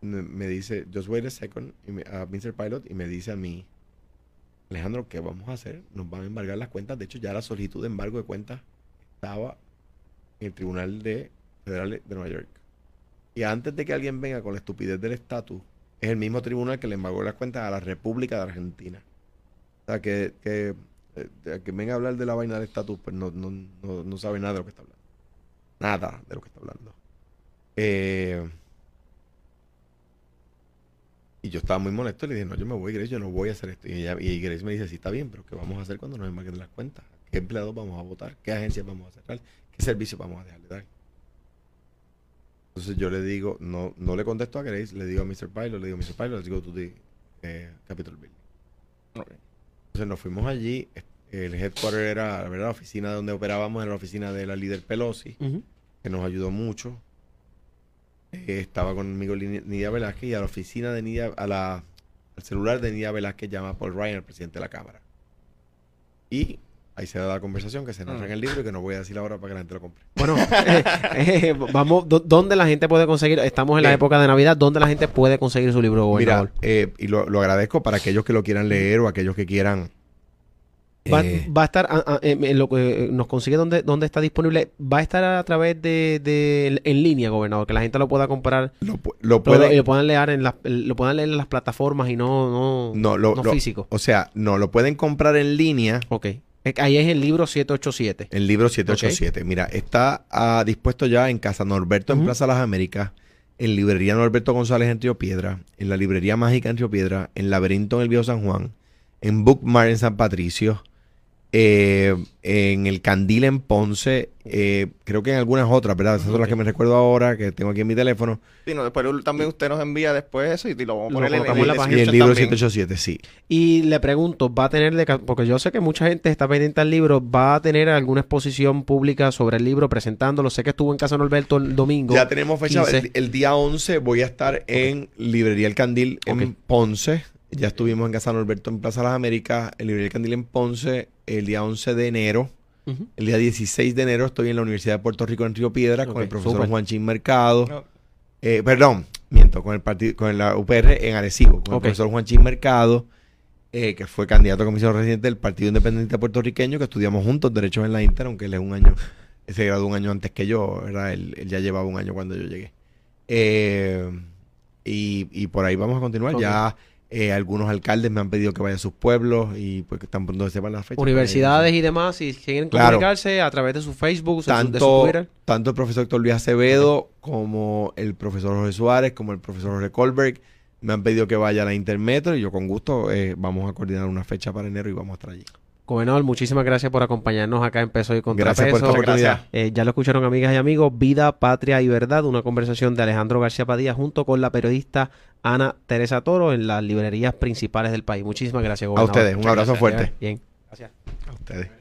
me, me dice, just wait a second, y me- a Mr. Pilot, y me dice a mí, Alejandro, ¿qué vamos a hacer? Nos van a embargar las cuentas. De hecho, ya la solicitud de embargo de cuentas estaba en el Tribunal de Federal de Nueva York. Y antes de que alguien venga con la estupidez del estatus, es el mismo tribunal que le embargó las cuentas a la República de Argentina. O sea, que, que, eh, que venga a hablar de la vaina del estatus, pues no, no, no, no sabe nada de lo que está hablando. Nada de lo que está hablando. Eh, y yo estaba muy molesto y le dije, no, yo me voy, Grace, yo no voy a hacer esto. Y, ella, y Grace me dice, sí, está bien, pero ¿qué vamos a hacer cuando nos embarguen las cuentas? ¿Qué empleados vamos a votar? ¿Qué agencias vamos a cerrar? ¿Qué servicios vamos a dejar de dar? Entonces yo le digo, no, no le contesto a Grace, le digo a Mr. Pilot, le digo, Mr. Pilot, let's go to the eh, Capitol Building. Ok. Entonces nos fuimos allí, el headquarter era, la verdad, la oficina donde operábamos, era la oficina de la líder Pelosi, que nos ayudó mucho. Eh, estaba conmigo Nidia Velázquez y a la oficina de Nidia, a la, al celular de Nidia Velázquez llama Paul Ryan, el presidente de la Cámara. Y ahí se da la conversación que se narra en el libro y que no voy a decir ahora para que la gente lo compre. Bueno, eh, eh, vamos, ¿dónde la gente puede conseguir? Estamos en la Bien. época de Navidad, ¿dónde la gente puede conseguir su libro, Mira, gobernador? eh, y lo, lo agradezco para aquellos que lo quieran leer o aquellos que quieran... Va, eh, va a estar, ah, ah, en lo que nos consigue dónde, dónde está disponible, va a estar a través de, de- en línea, gobernador, que la gente lo pueda comprar, lo, lo pueden- lo- lo puedan leer en las, lo puedan leer en las plataformas y no, no, no, no físico. O sea, no, lo pueden comprar en línea Ok. Ahí es el libro 787. El libro 787. Mira, está ah, dispuesto ya en Casa Norberto, en Ujú. Plaza Las Américas, en librería Norberto González en Río Piedra, en la librería Mágica en Río Piedra, en Laberinto en el Viejo San Juan, en Bookmart en San Patricio, eh, en el Candil en Ponce, eh, creo que en algunas otras, ¿verdad? Esas son las que me recuerdo ahora, que tengo aquí en mi teléfono. Sí, no, después también usted nos envía después eso y lo vamos a Lo poner en, la página. Y el libro también. 787, sí. Y le pregunto, ¿va a tener, de porque yo sé que mucha gente está pendiente al libro, ¿va a tener alguna exposición pública sobre el libro presentándolo? Sé que estuvo en Casa Norberto el domingo. Ya tenemos fecha. 15. El, el día 11 voy a estar en Librería El Candil en. Ponce. Ya estuvimos en Casa Norberto en Plaza Las Américas, en Librería El Candil en Ponce, el día 11 de enero. El día 16 de enero estoy en la Universidad de Puerto Rico en Río Piedra con el profesor súper. Juanchín Mercado. No. Eh, perdón, miento, con el partido, con la UPR en Arecibo, con el profesor Juanchín Mercado, eh, que fue candidato a comisión residente del Partido Independiente Puertorriqueño, que estudiamos juntos Derechos en la Inter, aunque él es un año, se graduó un año antes que yo, ¿verdad? Él, él ya llevaba un año cuando yo llegué. Eh, y, y por ahí vamos a continuar. Ya eh, algunos alcaldes me han pedido que vaya a sus pueblos y pues que tan pronto sepan la fecha. Universidades y demás, si quieren Claro. comunicarse a través de su Facebook, de su- de su tanto, Twitter. tanto el profesor Héctor Luis Acevedo como el profesor Jorge Suárez, como el profesor Jorge Colberg, me han pedido que vaya a la Intermetro y yo con gusto eh, vamos a coordinar una fecha para enero y vamos a estar allí. Gobernador, muchísimas gracias por acompañarnos acá en Peso y Gracias por Contrapeso. esta oportunidad. Eh, ya lo escucharon amigas y amigos, Vida, Patria y Verdad, una conversación de Alejandro García Padilla junto con la periodista Ana Teresa Toro en las librerías principales del país. Muchísimas gracias, A ustedes, un abrazo gracias. fuerte. Bien. Gracias. A ustedes.